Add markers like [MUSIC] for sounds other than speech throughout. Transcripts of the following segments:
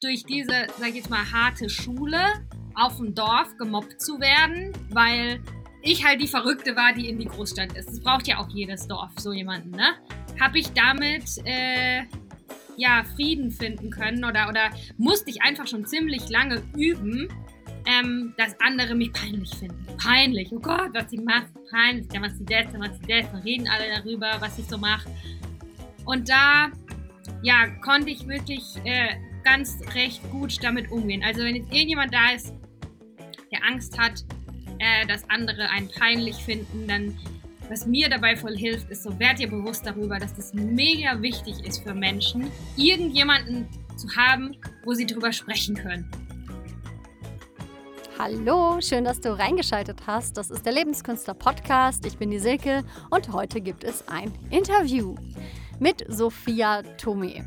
durch diese, sag ich jetzt mal, harte Schule auf dem Dorf gemobbt zu werden, weil ich halt die Verrückte war, die in die Großstadt ist. Das braucht ja auch jedes Dorf, so jemanden, ne? Habe ich damit äh, ja Frieden finden können oder, oder musste ich einfach schon ziemlich lange üben, ähm, dass andere mich peinlich finden. Peinlich, oh Gott, was sie macht, peinlich, dann macht sie das, dann macht sie das, dann reden alle darüber, was ich so mache. Und da, ja, konnte ich wirklich äh, ganz recht gut damit umgehen. Also wenn jetzt irgendjemand da ist, der Angst hat, äh, dass andere einen peinlich finden, dann was mir dabei voll hilft, ist so, werd dir bewusst darüber, dass das mega wichtig ist für Menschen, irgendjemanden zu haben, wo sie drüber sprechen können. Hallo, schön, dass du reingeschaltet hast. Das ist der Lebenskünstler Podcast. Ich bin die Silke und heute gibt es ein Interview mit Sophia Tome.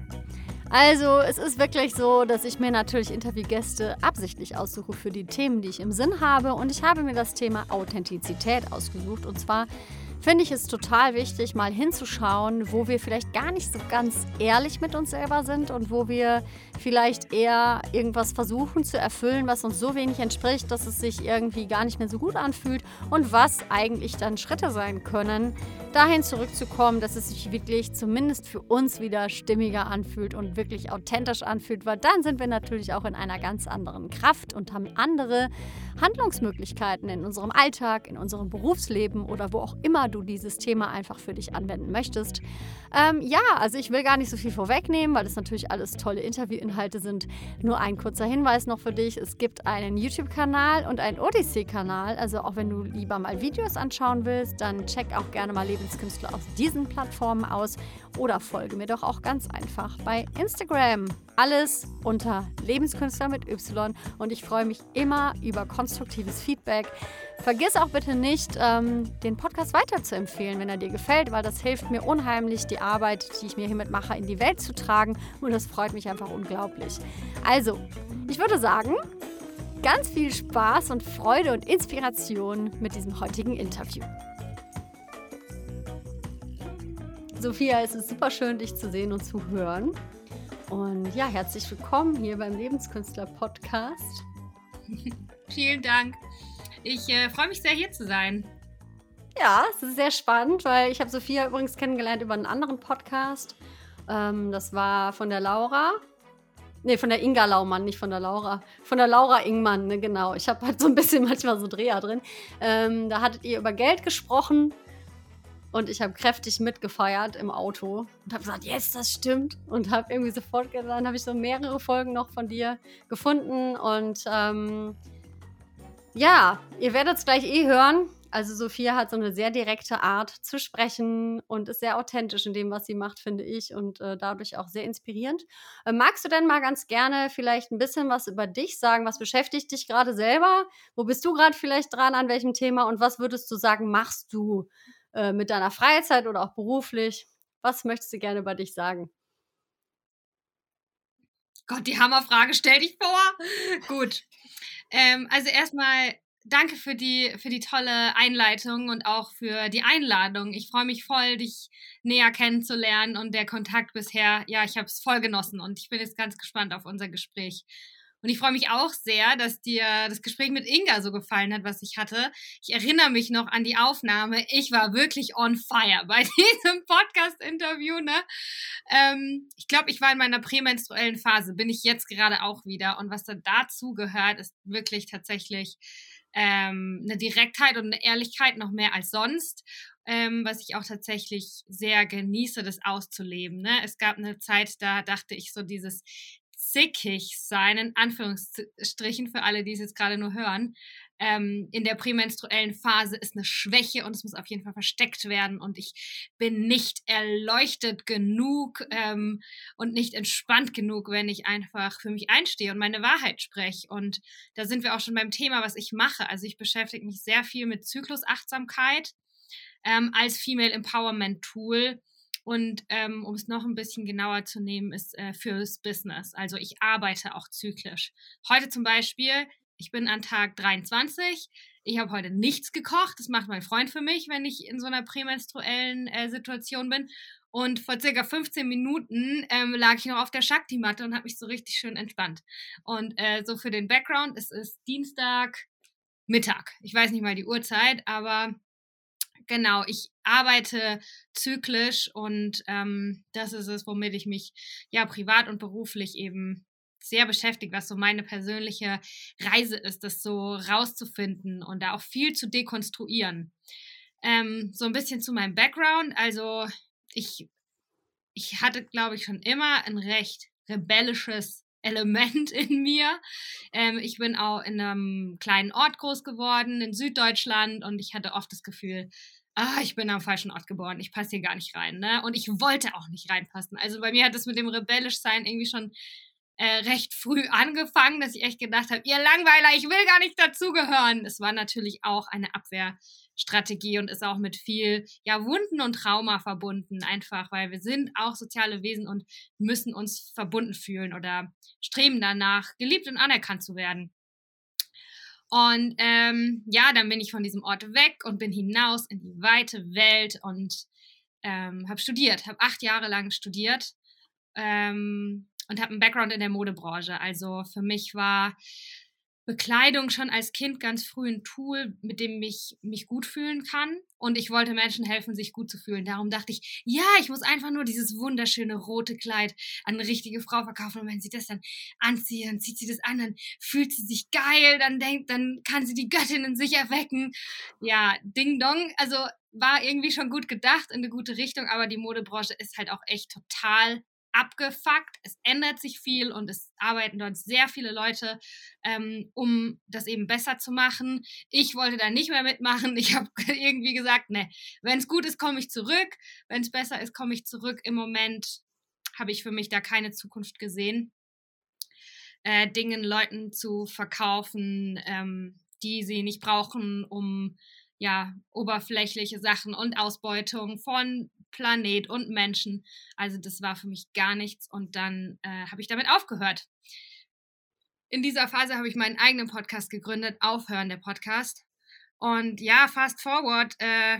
Also, es ist wirklich so, dass ich mir natürlich Interviewgäste absichtlich aussuche für die Themen, die ich im Sinn habe. Und ich habe mir das Thema Authentizität ausgesucht. Und zwar finde ich es total wichtig, mal hinzuschauen, wo wir vielleicht gar nicht so ganz ehrlich mit uns selber sind und wo wir vielleicht eher irgendwas versuchen zu erfüllen, was uns so wenig entspricht, dass es sich irgendwie gar nicht mehr so gut anfühlt und was eigentlich dann Schritte sein können, dahin zurückzukommen, dass es sich wirklich zumindest für uns wieder stimmiger anfühlt und wirklich authentisch anfühlt, weil dann sind wir natürlich auch in einer ganz anderen Kraft und haben andere Handlungsmöglichkeiten in unserem Alltag, in unserem Berufsleben oder wo auch immer du dieses Thema einfach für dich anwenden möchtest. Ähm, ja, also ich will gar nicht so viel vorwegnehmen, weil das natürlich alles tolle Interviewinhalte sind. Nur ein kurzer Hinweis noch für dich. Es gibt einen YouTube-Kanal und einen Odyssey-Kanal. Also auch wenn du lieber mal Videos anschauen willst, dann check auch gerne mal Lebenskünstler auf diesen Plattformen aus oder folge mir doch auch ganz einfach bei Instagram. Alles unter Lebenskünstler mit Y und ich freue mich immer über konstruktives Feedback. Vergiss auch bitte nicht, ähm, den Podcast weiterzuempfehlen, wenn er dir gefällt, weil das hilft mir unheimlich, die Arbeit, die ich mir hiermit mache, in die Welt zu tragen und das freut mich einfach unglaublich. Also, ich würde sagen, ganz viel Spaß und Freude und Inspiration mit diesem heutigen Interview. Sophia, es ist super schön, dich zu sehen und zu hören. Und ja, herzlich willkommen hier beim Lebenskünstler Podcast. [LAUGHS] Vielen Dank. Ich äh, freue mich sehr, hier zu sein. Ja, es ist sehr spannend, weil ich habe Sophia übrigens kennengelernt über einen anderen Podcast. Ähm, das war von der Laura. Nee, von der Inga Laumann, nicht von der Laura. Von der Laura Ingmann, ne, genau. Ich habe halt so ein bisschen [LAUGHS] manchmal so Dreher drin. Ähm, da hattet ihr über Geld gesprochen und ich habe kräftig mitgefeiert im Auto und habe gesagt, yes, das stimmt. Und habe irgendwie sofort, dann habe ich so mehrere Folgen noch von dir gefunden. Und ähm, ja, ihr werdet es gleich eh hören. Also Sophia hat so eine sehr direkte Art zu sprechen und ist sehr authentisch in dem, was sie macht, finde ich, und äh, dadurch auch sehr inspirierend. Äh, magst du denn mal ganz gerne vielleicht ein bisschen was über dich sagen? Was beschäftigt dich gerade selber? Wo bist du gerade vielleicht dran? An welchem Thema? Und was würdest du sagen, machst du äh, mit deiner Freizeit oder auch beruflich? Was möchtest du gerne über dich sagen? Gott, die Hammerfrage, stell dich vor. [LAUGHS] Gut. Ähm, also erstmal danke für die, für die tolle Einleitung und auch für die Einladung. Ich freue mich voll, dich näher kennenzulernen und der Kontakt bisher, ja, ich habe es voll genossen und ich bin jetzt ganz gespannt auf unser Gespräch. Und ich freue mich auch sehr, dass dir das Gespräch mit Inga so gefallen hat, was ich hatte. Ich erinnere mich noch an die Aufnahme. Ich war wirklich on fire bei [LAUGHS] diesem Podcast-Interview. Ne? Ähm, ich glaube, ich war in meiner prämenstruellen Phase, bin ich jetzt gerade auch wieder. Und was da dazu gehört, ist wirklich tatsächlich ähm, eine Direktheit und eine Ehrlichkeit noch mehr als sonst. Ähm, was ich auch tatsächlich sehr genieße, das auszuleben. Ne? Es gab eine Zeit, da dachte ich so dieses zickig sein, in Anführungsstrichen für alle, die es jetzt gerade nur hören, ähm, in der prämenstruellen Phase ist eine Schwäche und es muss auf jeden Fall versteckt werden und ich bin nicht erleuchtet genug ähm, und nicht entspannt genug, wenn ich einfach für mich einstehe und meine Wahrheit spreche. Und da sind wir auch schon beim Thema, was ich mache. Also ich beschäftige mich sehr viel mit Zyklusachtsamkeit ähm, als Female Empowerment Tool und ähm, um es noch ein bisschen genauer zu nehmen, ist äh, fürs Business. Also ich arbeite auch zyklisch. Heute zum Beispiel, ich bin an Tag 23. Ich habe heute nichts gekocht. Das macht mein Freund für mich, wenn ich in so einer prämenstruellen äh, Situation bin. Und vor circa 15 Minuten ähm, lag ich noch auf der Shakti-Matte und habe mich so richtig schön entspannt. Und äh, so für den Background, es ist Dienstag Mittag. Ich weiß nicht mal die Uhrzeit, aber genau, ich arbeite zyklisch und ähm, das ist es, womit ich mich ja privat und beruflich eben sehr beschäftigt, was so meine persönliche Reise ist, das so rauszufinden und da auch viel zu dekonstruieren. Ähm, so ein bisschen zu meinem Background. Also ich, ich hatte, glaube ich, schon immer ein recht rebellisches Element [LAUGHS] in mir. Ähm, ich bin auch in einem kleinen Ort groß geworden, in Süddeutschland, und ich hatte oft das Gefühl, ah, ich bin am falschen Ort geboren, ich passe hier gar nicht rein. Ne? Und ich wollte auch nicht reinpassen. Also bei mir hat es mit dem rebellisch sein irgendwie schon äh, recht früh angefangen, dass ich echt gedacht habe, ihr Langweiler, ich will gar nicht dazugehören. Es war natürlich auch eine Abwehrstrategie und ist auch mit viel ja, Wunden und Trauma verbunden, einfach weil wir sind auch soziale Wesen und müssen uns verbunden fühlen oder streben danach, geliebt und anerkannt zu werden. Und ähm, ja, dann bin ich von diesem Ort weg und bin hinaus in die weite Welt und ähm, habe studiert, habe acht Jahre lang studiert. Ähm, und habe einen Background in der Modebranche. Also für mich war Bekleidung schon als Kind ganz früh ein Tool, mit dem ich mich gut fühlen kann. Und ich wollte Menschen helfen, sich gut zu fühlen. Darum dachte ich, ja, ich muss einfach nur dieses wunderschöne rote Kleid an eine richtige Frau verkaufen. Und wenn sie das dann anzieht, dann zieht sie das an, dann fühlt sie sich geil, dann denkt, dann kann sie die Göttin in sich erwecken. Ja, Ding Dong. Also war irgendwie schon gut gedacht in eine gute Richtung, aber die Modebranche ist halt auch echt total abgefuckt. Es ändert sich viel und es arbeiten dort sehr viele Leute, ähm, um das eben besser zu machen. Ich wollte da nicht mehr mitmachen. [LAUGHS] Ich habe irgendwie gesagt, ne, wenn es gut ist, komme ich zurück. Wenn es besser ist, komme ich zurück. Im Moment habe ich für mich da keine Zukunft gesehen. Äh, Dingen Leuten zu verkaufen, ähm, die sie nicht brauchen, um ja, oberflächliche Sachen und Ausbeutung von Planet und Menschen. Also das war für mich gar nichts und dann äh, habe ich damit aufgehört. In dieser Phase habe ich meinen eigenen Podcast gegründet, Aufhören der Podcast. Und ja, fast forward, äh,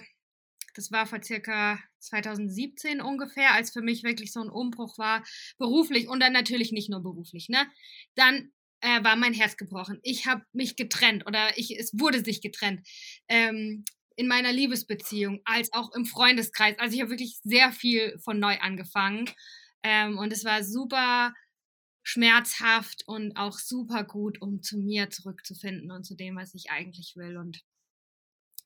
das war vor circa 2017 ungefähr, als für mich wirklich so ein Umbruch war, beruflich und dann natürlich nicht nur beruflich, ne? Dann äh, war mein Herz gebrochen. Ich habe mich getrennt oder ich, es wurde sich getrennt. Ähm, in meiner Liebesbeziehung als auch im Freundeskreis. Also ich habe wirklich sehr viel von neu angefangen. Ähm, und es war super schmerzhaft und auch super gut, um zu mir zurückzufinden und zu dem, was ich eigentlich will. Und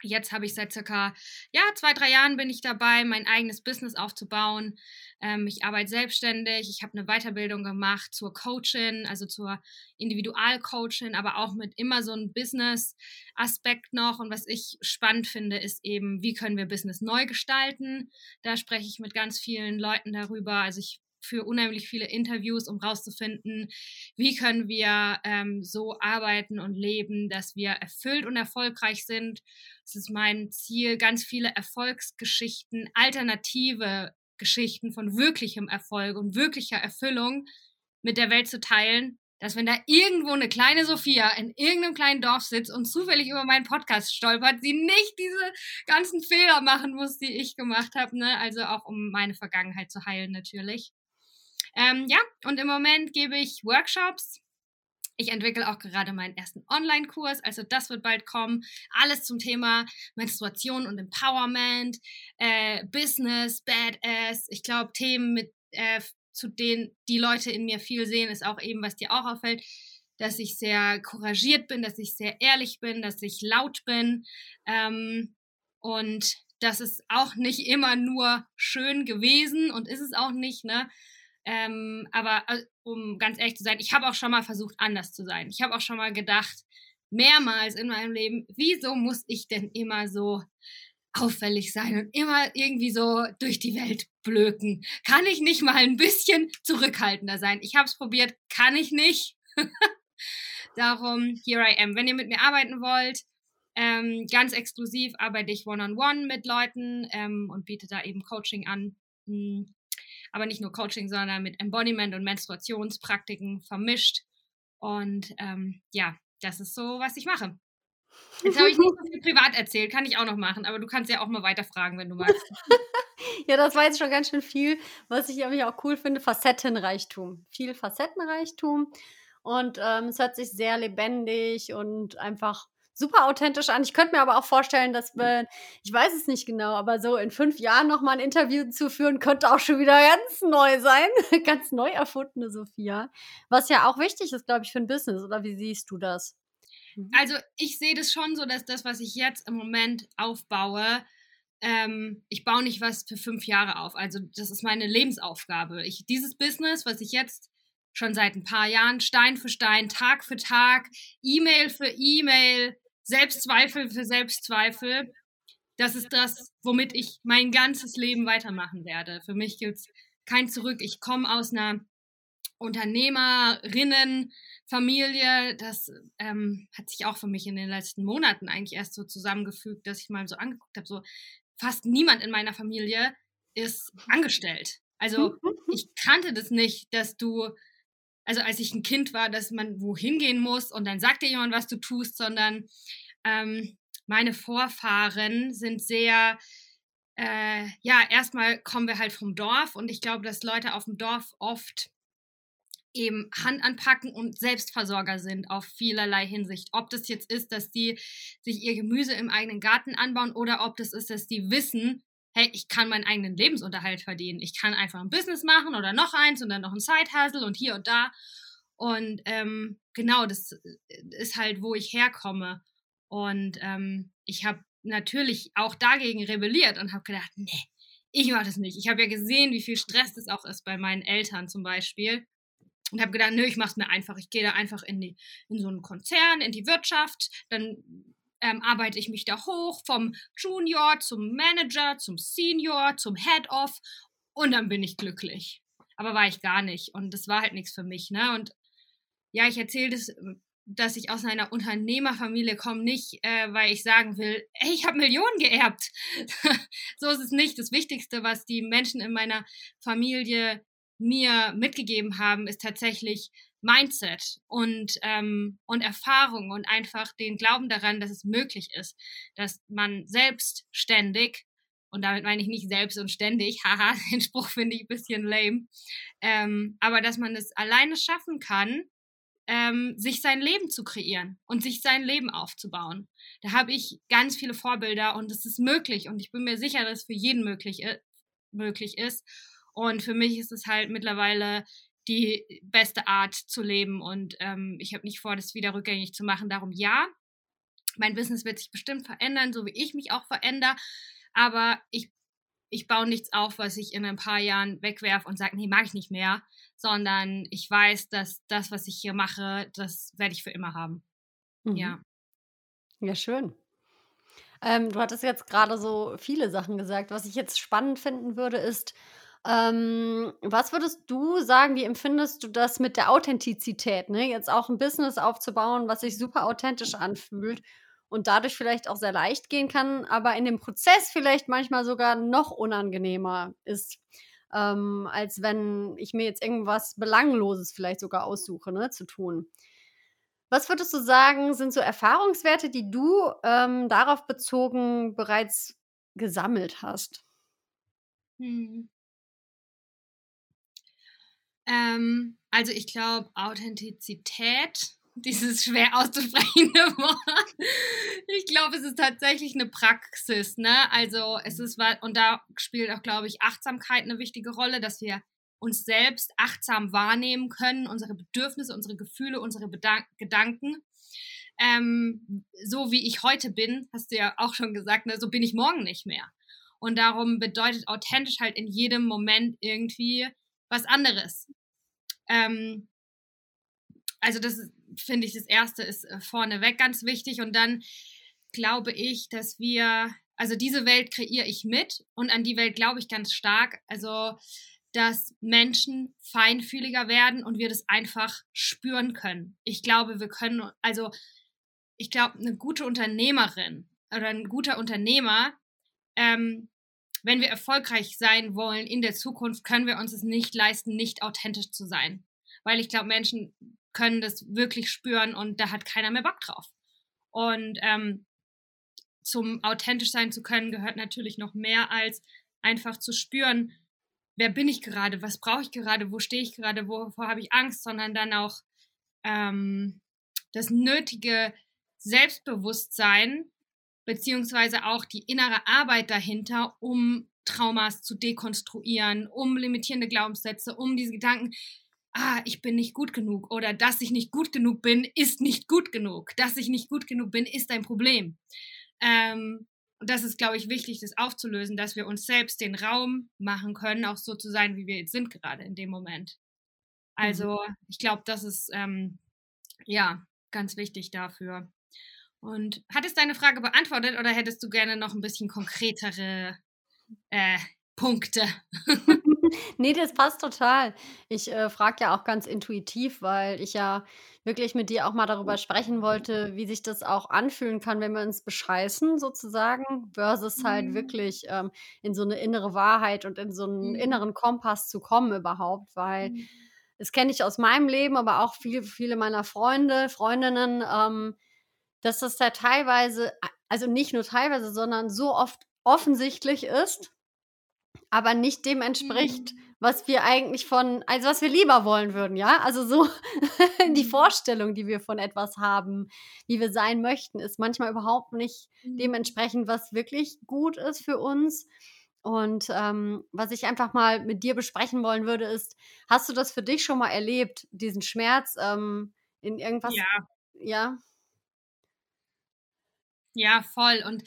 Jetzt habe ich seit circa ja, zwei, drei Jahren bin ich dabei, mein eigenes Business aufzubauen. Ähm, ich arbeite selbstständig. Ich habe eine Weiterbildung gemacht zur Coachin, also zur Individualcoachin, aber auch mit immer so einem Business-Aspekt noch. Und was ich spannend finde, ist eben, wie können wir Business neu gestalten? Da spreche ich mit ganz vielen Leuten darüber. Also ich für unheimlich viele Interviews, um rauszufinden, wie können wir ähm, so arbeiten und leben, dass wir erfüllt und erfolgreich sind. Es ist mein Ziel, ganz viele Erfolgsgeschichten, alternative Geschichten von wirklichem Erfolg und wirklicher Erfüllung mit der Welt zu teilen, dass wenn da irgendwo eine kleine Sophia in irgendeinem kleinen Dorf sitzt und zufällig über meinen Podcast stolpert, sie nicht diese ganzen Fehler machen muss, die ich gemacht habe. Ne? Also auch um meine Vergangenheit zu heilen natürlich. Ähm, ja, und im Moment gebe ich Workshops. Ich entwickle auch gerade meinen ersten Online-Kurs, also das wird bald kommen. Alles zum Thema Menstruation und Empowerment, äh, Business, Badass. Ich glaube, Themen, mit, äh, zu denen die Leute in mir viel sehen, ist auch eben, was dir auch auffällt, dass ich sehr couragiert bin, dass ich sehr ehrlich bin, dass ich laut bin. Ähm, und das ist auch nicht immer nur schön gewesen und ist es auch nicht, ne? Ähm, aber äh, um ganz ehrlich zu sein, ich habe auch schon mal versucht, anders zu sein. Ich habe auch schon mal gedacht, mehrmals in meinem Leben, wieso muss ich denn immer so auffällig sein und immer irgendwie so durch die Welt blöken? Kann ich nicht mal ein bisschen zurückhaltender sein? Ich habe es probiert, kann ich nicht. [LAUGHS] Darum, here I am. Wenn ihr mit mir arbeiten wollt, ähm, ganz exklusiv arbeite ich one-on-one -on -one mit Leuten ähm, und biete da eben Coaching an. Hm, aber nicht nur Coaching, sondern mit Embodiment und Menstruationspraktiken vermischt. Und ähm, ja, das ist so, was ich mache. Jetzt habe ich nicht so viel [LAUGHS] privat erzählt, kann ich auch noch machen, aber du kannst ja auch mal weiterfragen, wenn du magst. [LAUGHS] ja, das war jetzt schon ganz schön viel. Was ich nämlich auch cool finde, Facettenreichtum. Viel Facettenreichtum. Und ähm, es hört sich sehr lebendig und einfach super authentisch an. Ich könnte mir aber auch vorstellen, dass wir, ich weiß es nicht genau, aber so in fünf Jahren nochmal ein Interview zu führen, könnte auch schon wieder ganz neu sein. [LAUGHS] ganz neu erfundene Sophia. Was ja auch wichtig ist, glaube ich, für ein Business. Oder wie siehst du das? Mhm. Also ich sehe das schon so, dass das, was ich jetzt im Moment aufbaue, ähm, ich baue nicht was für fünf Jahre auf. Also das ist meine Lebensaufgabe. Ich, dieses Business, was ich jetzt schon seit ein paar Jahren Stein für Stein, Tag für Tag, E-Mail für E-Mail, Selbstzweifel für Selbstzweifel, das ist das, womit ich mein ganzes Leben weitermachen werde. Für mich gibt es kein Zurück. Ich komme aus einer Unternehmerinnen, Familie, das ähm, hat sich auch für mich in den letzten Monaten eigentlich erst so zusammengefügt, dass ich mal so angeguckt habe, so fast niemand in meiner Familie ist angestellt. Also mhm, mhm. ich kannte das nicht, dass du, also als ich ein Kind war, dass man wohin gehen muss und dann sagt dir jemand, was du tust, sondern ähm, meine Vorfahren sind sehr, äh, ja, erstmal kommen wir halt vom Dorf und ich glaube, dass Leute auf dem Dorf oft eben Hand anpacken und Selbstversorger sind auf vielerlei Hinsicht. Ob das jetzt ist, dass die sich ihr Gemüse im eigenen Garten anbauen oder ob das ist, dass die wissen, hey, ich kann meinen eigenen Lebensunterhalt verdienen. Ich kann einfach ein Business machen oder noch eins und dann noch ein Side-Hustle und hier und da. Und ähm, genau, das ist halt, wo ich herkomme. Und ähm, ich habe natürlich auch dagegen rebelliert und habe gedacht, nee, ich mache das nicht. Ich habe ja gesehen, wie viel Stress das auch ist bei meinen Eltern zum Beispiel und habe gedacht, nö, ich mache es mir einfach. Ich gehe da einfach in, die, in so einen Konzern, in die Wirtschaft, dann ähm, arbeite ich mich da hoch vom Junior zum Manager, zum Senior, zum Head-Off und dann bin ich glücklich. Aber war ich gar nicht und das war halt nichts für mich. Ne? Und ja, ich erzähle das, dass ich aus einer Unternehmerfamilie komme, nicht, äh, weil ich sagen will, ey, ich habe Millionen geerbt. [LAUGHS] so ist es nicht. Das Wichtigste, was die Menschen in meiner Familie mir mitgegeben haben, ist tatsächlich Mindset und, ähm, und Erfahrung und einfach den Glauben daran, dass es möglich ist, dass man selbstständig, und damit meine ich nicht selbst und ständig, [LAUGHS] haha, den Spruch finde ich ein bisschen lame, ähm, aber dass man es alleine schaffen kann, ähm, sich sein Leben zu kreieren und sich sein Leben aufzubauen. Da habe ich ganz viele Vorbilder und es ist möglich und ich bin mir sicher, dass es für jeden möglich, äh, möglich ist. Und für mich ist es halt mittlerweile die beste Art zu leben. Und ähm, ich habe nicht vor, das wieder rückgängig zu machen. Darum ja, mein Business wird sich bestimmt verändern, so wie ich mich auch verändere. Aber ich, ich baue nichts auf, was ich in ein paar Jahren wegwerfe und sage, nee, mag ich nicht mehr. Sondern ich weiß, dass das, was ich hier mache, das werde ich für immer haben. Mhm. Ja. Ja, schön. Ähm, du hattest jetzt gerade so viele Sachen gesagt. Was ich jetzt spannend finden würde, ist, ähm, was würdest du sagen, wie empfindest du das mit der Authentizität, ne? Jetzt auch ein Business aufzubauen, was sich super authentisch anfühlt und dadurch vielleicht auch sehr leicht gehen kann, aber in dem Prozess vielleicht manchmal sogar noch unangenehmer ist, ähm, als wenn ich mir jetzt irgendwas Belangloses vielleicht sogar aussuche, ne, zu tun. Was würdest du sagen, sind so Erfahrungswerte, die du ähm, darauf bezogen bereits gesammelt hast? Hm. Ähm, also ich glaube, Authentizität, [LAUGHS] dieses schwer auszusprechende [LAUGHS] Wort, ich glaube, es ist tatsächlich eine Praxis, ne? Also es ist, und da spielt auch, glaube ich, Achtsamkeit eine wichtige Rolle, dass wir uns selbst achtsam wahrnehmen können, unsere Bedürfnisse, unsere Gefühle, unsere Bedan Gedanken. Ähm, so wie ich heute bin, hast du ja auch schon gesagt, ne, so bin ich morgen nicht mehr. Und darum bedeutet authentisch halt in jedem Moment irgendwie was anderes. Ähm, also das finde ich, das Erste ist äh, vorneweg ganz wichtig. Und dann glaube ich, dass wir, also diese Welt kreiere ich mit und an die Welt glaube ich ganz stark. Also dass Menschen feinfühliger werden und wir das einfach spüren können. Ich glaube, wir können, also ich glaube, eine gute Unternehmerin oder ein guter Unternehmer ähm, wenn wir erfolgreich sein wollen in der Zukunft, können wir uns es nicht leisten, nicht authentisch zu sein. Weil ich glaube, Menschen können das wirklich spüren und da hat keiner mehr Bock drauf. Und ähm, zum authentisch sein zu können, gehört natürlich noch mehr als einfach zu spüren, wer bin ich gerade, was brauche ich gerade, wo stehe ich gerade, wovor habe ich Angst, sondern dann auch ähm, das nötige Selbstbewusstsein beziehungsweise auch die innere Arbeit dahinter, um Traumas zu dekonstruieren, um limitierende Glaubenssätze, um diese Gedanken, ah, ich bin nicht gut genug oder dass ich nicht gut genug bin, ist nicht gut genug. Dass ich nicht gut genug bin, ist ein Problem. Ähm, und das ist, glaube ich, wichtig, das aufzulösen, dass wir uns selbst den Raum machen können, auch so zu sein, wie wir jetzt sind gerade in dem Moment. Also mhm. ich glaube, das ist ähm, ja ganz wichtig dafür. Und hat es deine Frage beantwortet oder hättest du gerne noch ein bisschen konkretere äh, Punkte? [LAUGHS] nee, das passt total. Ich äh, frage ja auch ganz intuitiv, weil ich ja wirklich mit dir auch mal darüber sprechen wollte, wie sich das auch anfühlen kann, wenn wir uns bescheißen, sozusagen, versus halt mhm. wirklich ähm, in so eine innere Wahrheit und in so einen mhm. inneren Kompass zu kommen überhaupt, weil mhm. das kenne ich aus meinem Leben, aber auch viele, viele meiner Freunde, Freundinnen, ähm, dass das da teilweise, also nicht nur teilweise, sondern so oft offensichtlich ist, aber nicht dem entspricht, mhm. was wir eigentlich von, also was wir lieber wollen würden, ja? Also so [LAUGHS] die mhm. Vorstellung, die wir von etwas haben, wie wir sein möchten, ist manchmal überhaupt nicht mhm. dementsprechend, was wirklich gut ist für uns. Und ähm, was ich einfach mal mit dir besprechen wollen würde, ist, hast du das für dich schon mal erlebt, diesen Schmerz ähm, in irgendwas? Ja. Ja. Ja, voll. Und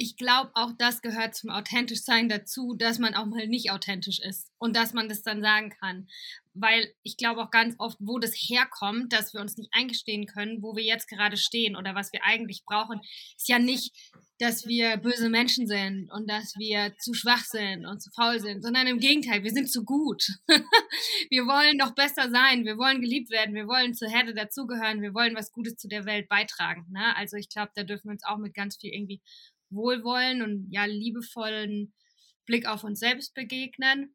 ich glaube, auch das gehört zum authentisch sein dazu, dass man auch mal nicht authentisch ist und dass man das dann sagen kann. Weil ich glaube auch ganz oft, wo das herkommt, dass wir uns nicht eingestehen können, wo wir jetzt gerade stehen oder was wir eigentlich brauchen, ist ja nicht, dass wir böse Menschen sind und dass wir zu schwach sind und zu faul sind, sondern im Gegenteil, wir sind zu gut. [LAUGHS] wir wollen noch besser sein, wir wollen geliebt werden, wir wollen zur Herde dazugehören, wir wollen was Gutes zu der Welt beitragen. Ne? Also ich glaube, da dürfen wir uns auch mit ganz viel irgendwie Wohlwollen und ja liebevollen Blick auf uns selbst begegnen.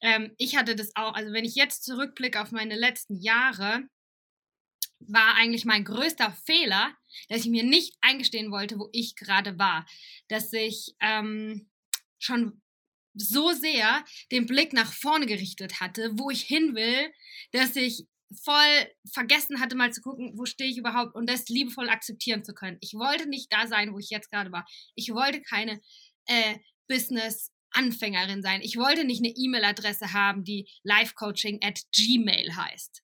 Ähm, ich hatte das auch, also wenn ich jetzt zurückblicke auf meine letzten Jahre, war eigentlich mein größter Fehler, dass ich mir nicht eingestehen wollte, wo ich gerade war. Dass ich ähm, schon so sehr den Blick nach vorne gerichtet hatte, wo ich hin will, dass ich voll vergessen hatte, mal zu gucken, wo stehe ich überhaupt und das liebevoll akzeptieren zu können. Ich wollte nicht da sein, wo ich jetzt gerade war. Ich wollte keine äh, Business-Anfängerin sein. Ich wollte nicht eine E-Mail-Adresse haben, die livecoaching at gmail heißt.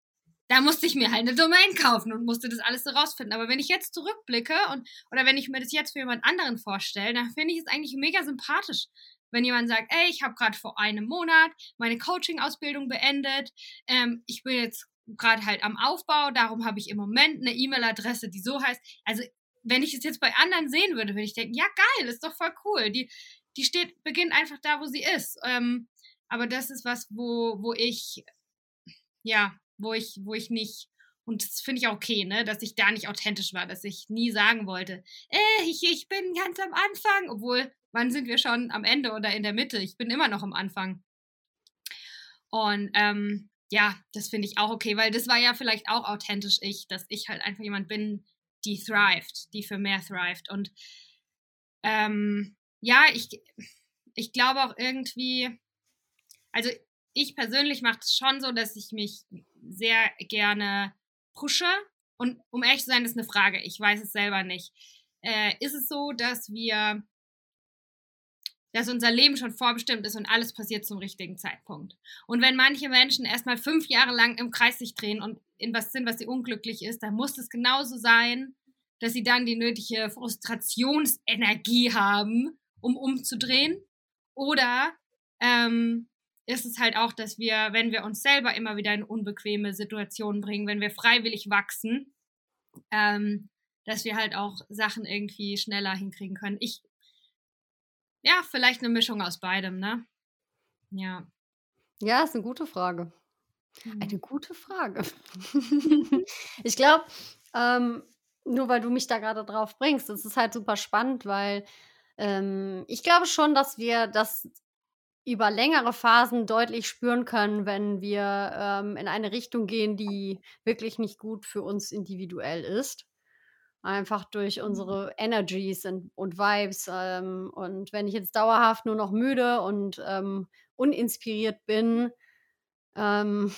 Da musste ich mir halt eine Domain kaufen und musste das alles so rausfinden. Aber wenn ich jetzt zurückblicke und oder wenn ich mir das jetzt für jemand anderen vorstelle, dann finde ich es eigentlich mega sympathisch, wenn jemand sagt, ey, ich habe gerade vor einem Monat meine Coaching-Ausbildung beendet, ähm, ich bin jetzt gerade halt am Aufbau, darum habe ich im Moment eine E-Mail-Adresse, die so heißt. Also wenn ich es jetzt bei anderen sehen würde, würde ich denken, ja geil, ist doch voll cool. Die, die steht, beginnt einfach da, wo sie ist. Ähm, aber das ist was, wo, wo ich, ja, wo ich, wo ich nicht, und das finde ich auch okay, ne, dass ich da nicht authentisch war, dass ich nie sagen wollte, äh, ich, ich bin ganz am Anfang, obwohl, wann sind wir schon am Ende oder in der Mitte? Ich bin immer noch am Anfang. Und ähm, ja, das finde ich auch okay, weil das war ja vielleicht auch authentisch ich, dass ich halt einfach jemand bin, die thrived, die für mehr thrived. Und ähm, ja, ich, ich glaube auch irgendwie, also ich persönlich mache es schon so, dass ich mich sehr gerne pushe. Und um ehrlich zu sein, ist eine Frage. Ich weiß es selber nicht. Äh, ist es so, dass wir dass unser Leben schon vorbestimmt ist und alles passiert zum richtigen Zeitpunkt. Und wenn manche Menschen erstmal fünf Jahre lang im Kreis sich drehen und in was sind, was sie unglücklich ist, dann muss es genauso sein, dass sie dann die nötige Frustrationsenergie haben, um umzudrehen. Oder ähm, ist es halt auch, dass wir, wenn wir uns selber immer wieder in unbequeme Situationen bringen, wenn wir freiwillig wachsen, ähm, dass wir halt auch Sachen irgendwie schneller hinkriegen können. Ich ja, vielleicht eine Mischung aus beidem, ne? Ja. Ja, ist eine gute Frage. Eine mhm. gute Frage. [LAUGHS] [LAUGHS] ich glaube, ähm, nur weil du mich da gerade drauf bringst, das ist halt super spannend, weil ähm, ich glaube schon, dass wir das über längere Phasen deutlich spüren können, wenn wir ähm, in eine Richtung gehen, die wirklich nicht gut für uns individuell ist. Einfach durch mhm. unsere Energies und, und Vibes. Ähm, und wenn ich jetzt dauerhaft nur noch müde und ähm, uninspiriert bin, ähm,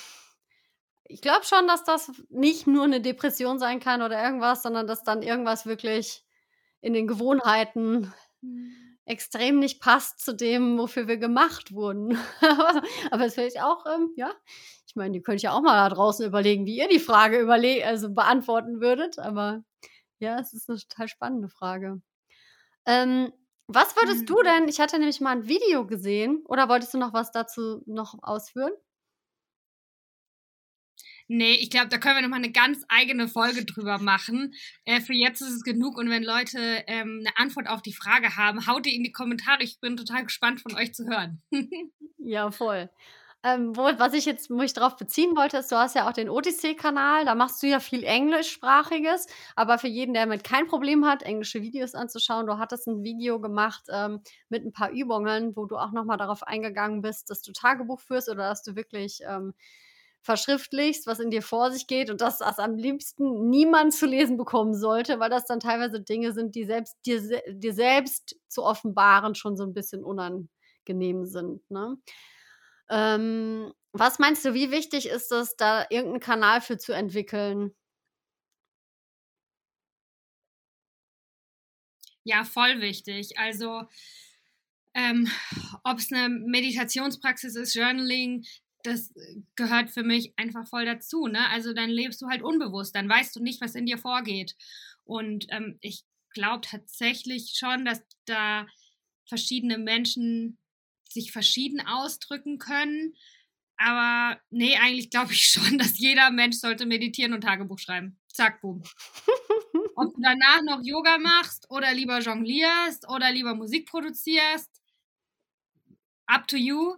ich glaube schon, dass das nicht nur eine Depression sein kann oder irgendwas, sondern dass dann irgendwas wirklich in den Gewohnheiten mhm. extrem nicht passt zu dem, wofür wir gemacht wurden. [LAUGHS] Aber es vielleicht auch, ähm, ja, ich meine, die könnt ja auch mal da draußen überlegen, wie ihr die Frage überle also beantworten würdet. Aber ja, es ist eine total spannende Frage. Ähm, was würdest mhm. du denn, ich hatte nämlich mal ein Video gesehen, oder wolltest du noch was dazu noch ausführen? Nee, ich glaube, da können wir nochmal eine ganz eigene Folge drüber machen. Äh, für jetzt ist es genug und wenn Leute ähm, eine Antwort auf die Frage haben, haut die in die Kommentare. Ich bin total gespannt von euch zu hören. ja, voll. Ähm, wo, was ich jetzt, wo ich darauf beziehen wollte, ist, du hast ja auch den Odyssee-Kanal, da machst du ja viel Englischsprachiges, aber für jeden, der damit kein Problem hat, englische Videos anzuschauen, du hattest ein Video gemacht ähm, mit ein paar Übungen, wo du auch nochmal darauf eingegangen bist, dass du Tagebuch führst oder dass du wirklich ähm, verschriftlichst, was in dir vor sich geht und dass das am liebsten niemand zu lesen bekommen sollte, weil das dann teilweise Dinge sind, die selbst dir, dir selbst zu offenbaren schon so ein bisschen unangenehm sind. Ne? Ähm, was meinst du, wie wichtig ist es, da irgendeinen Kanal für zu entwickeln? Ja, voll wichtig. Also, ähm, ob es eine Meditationspraxis ist, Journaling, das gehört für mich einfach voll dazu. Ne? Also dann lebst du halt unbewusst, dann weißt du nicht, was in dir vorgeht. Und ähm, ich glaube tatsächlich schon, dass da verschiedene Menschen sich verschieden ausdrücken können. Aber nee, eigentlich glaube ich schon, [LAUGHS] dass jeder Mensch sollte meditieren und Tagebuch schreiben. Zack, boom. [LAUGHS] Ob du danach noch Yoga machst oder lieber jonglierst oder lieber Musik produzierst, up to you.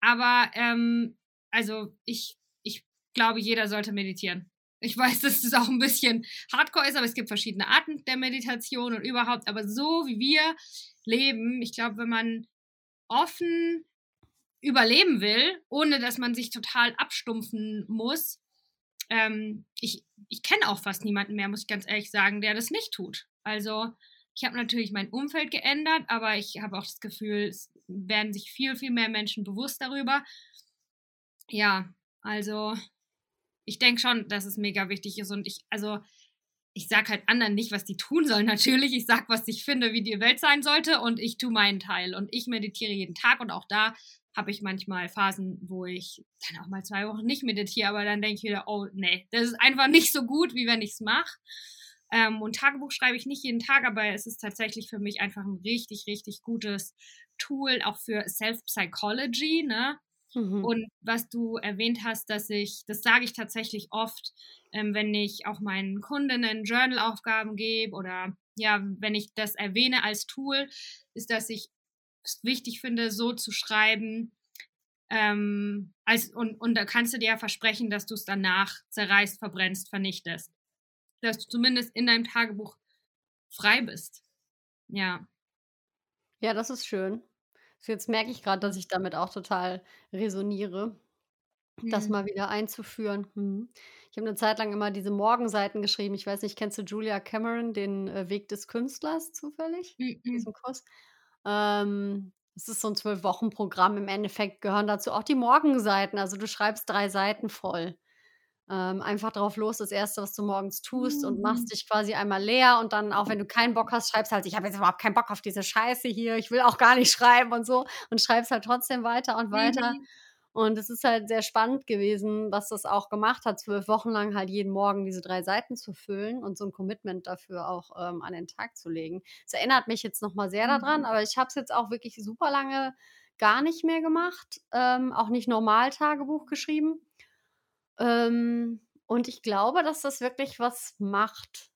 Aber ähm, also ich, ich glaube, jeder sollte meditieren. Ich weiß, dass das auch ein bisschen hardcore ist, aber es gibt verschiedene Arten der Meditation und überhaupt. Aber so wie wir leben, ich glaube, wenn man offen überleben will, ohne dass man sich total abstumpfen muss. Ähm, ich ich kenne auch fast niemanden mehr, muss ich ganz ehrlich sagen, der das nicht tut. Also ich habe natürlich mein Umfeld geändert, aber ich habe auch das Gefühl, es werden sich viel, viel mehr Menschen bewusst darüber. Ja, also ich denke schon, dass es mega wichtig ist und ich, also ich sage halt anderen nicht, was die tun sollen. Natürlich, ich sage, was ich finde, wie die Welt sein sollte und ich tue meinen Teil. Und ich meditiere jeden Tag und auch da habe ich manchmal Phasen, wo ich dann auch mal zwei Wochen nicht meditiere, aber dann denke ich wieder, oh nee, das ist einfach nicht so gut, wie wenn ich es mache. Ähm, und Tagebuch schreibe ich nicht jeden Tag, aber es ist tatsächlich für mich einfach ein richtig, richtig gutes Tool, auch für Self-Psychology, ne? Mhm. Und was du erwähnt hast, dass ich, das sage ich tatsächlich oft, ähm, wenn ich auch meinen Kundinnen Journal-Aufgaben gebe oder ja, wenn ich das erwähne als Tool, ist, dass ich es wichtig finde, so zu schreiben, ähm, als, und, und da kannst du dir ja versprechen, dass du es danach zerreißt, verbrennst, vernichtest. Dass du zumindest in deinem Tagebuch frei bist. Ja. Ja, das ist schön. Jetzt merke ich gerade, dass ich damit auch total resoniere, das mhm. mal wieder einzuführen. Mhm. Ich habe eine Zeit lang immer diese Morgenseiten geschrieben. Ich weiß nicht, kennst du Julia Cameron, den äh, Weg des Künstlers zufällig? Mhm. Diesen Kurs? Ähm, es ist so ein Zwölf-Wochen-Programm. Im Endeffekt gehören dazu auch die Morgenseiten. Also du schreibst drei Seiten voll. Ähm, einfach drauf los, das Erste, was du morgens tust und machst mhm. dich quasi einmal leer und dann, auch wenn du keinen Bock hast, schreibst halt, ich habe jetzt überhaupt keinen Bock auf diese Scheiße hier, ich will auch gar nicht [LAUGHS] schreiben und so und schreibst halt trotzdem weiter und weiter. Mhm. Und es ist halt sehr spannend gewesen, was das auch gemacht hat, zwölf Wochen lang halt jeden Morgen diese drei Seiten zu füllen und so ein Commitment dafür auch ähm, an den Tag zu legen. Es erinnert mich jetzt nochmal sehr mhm. daran, aber ich habe es jetzt auch wirklich super lange gar nicht mehr gemacht, ähm, auch nicht normal Tagebuch geschrieben. Ähm, und ich glaube, dass das wirklich was macht,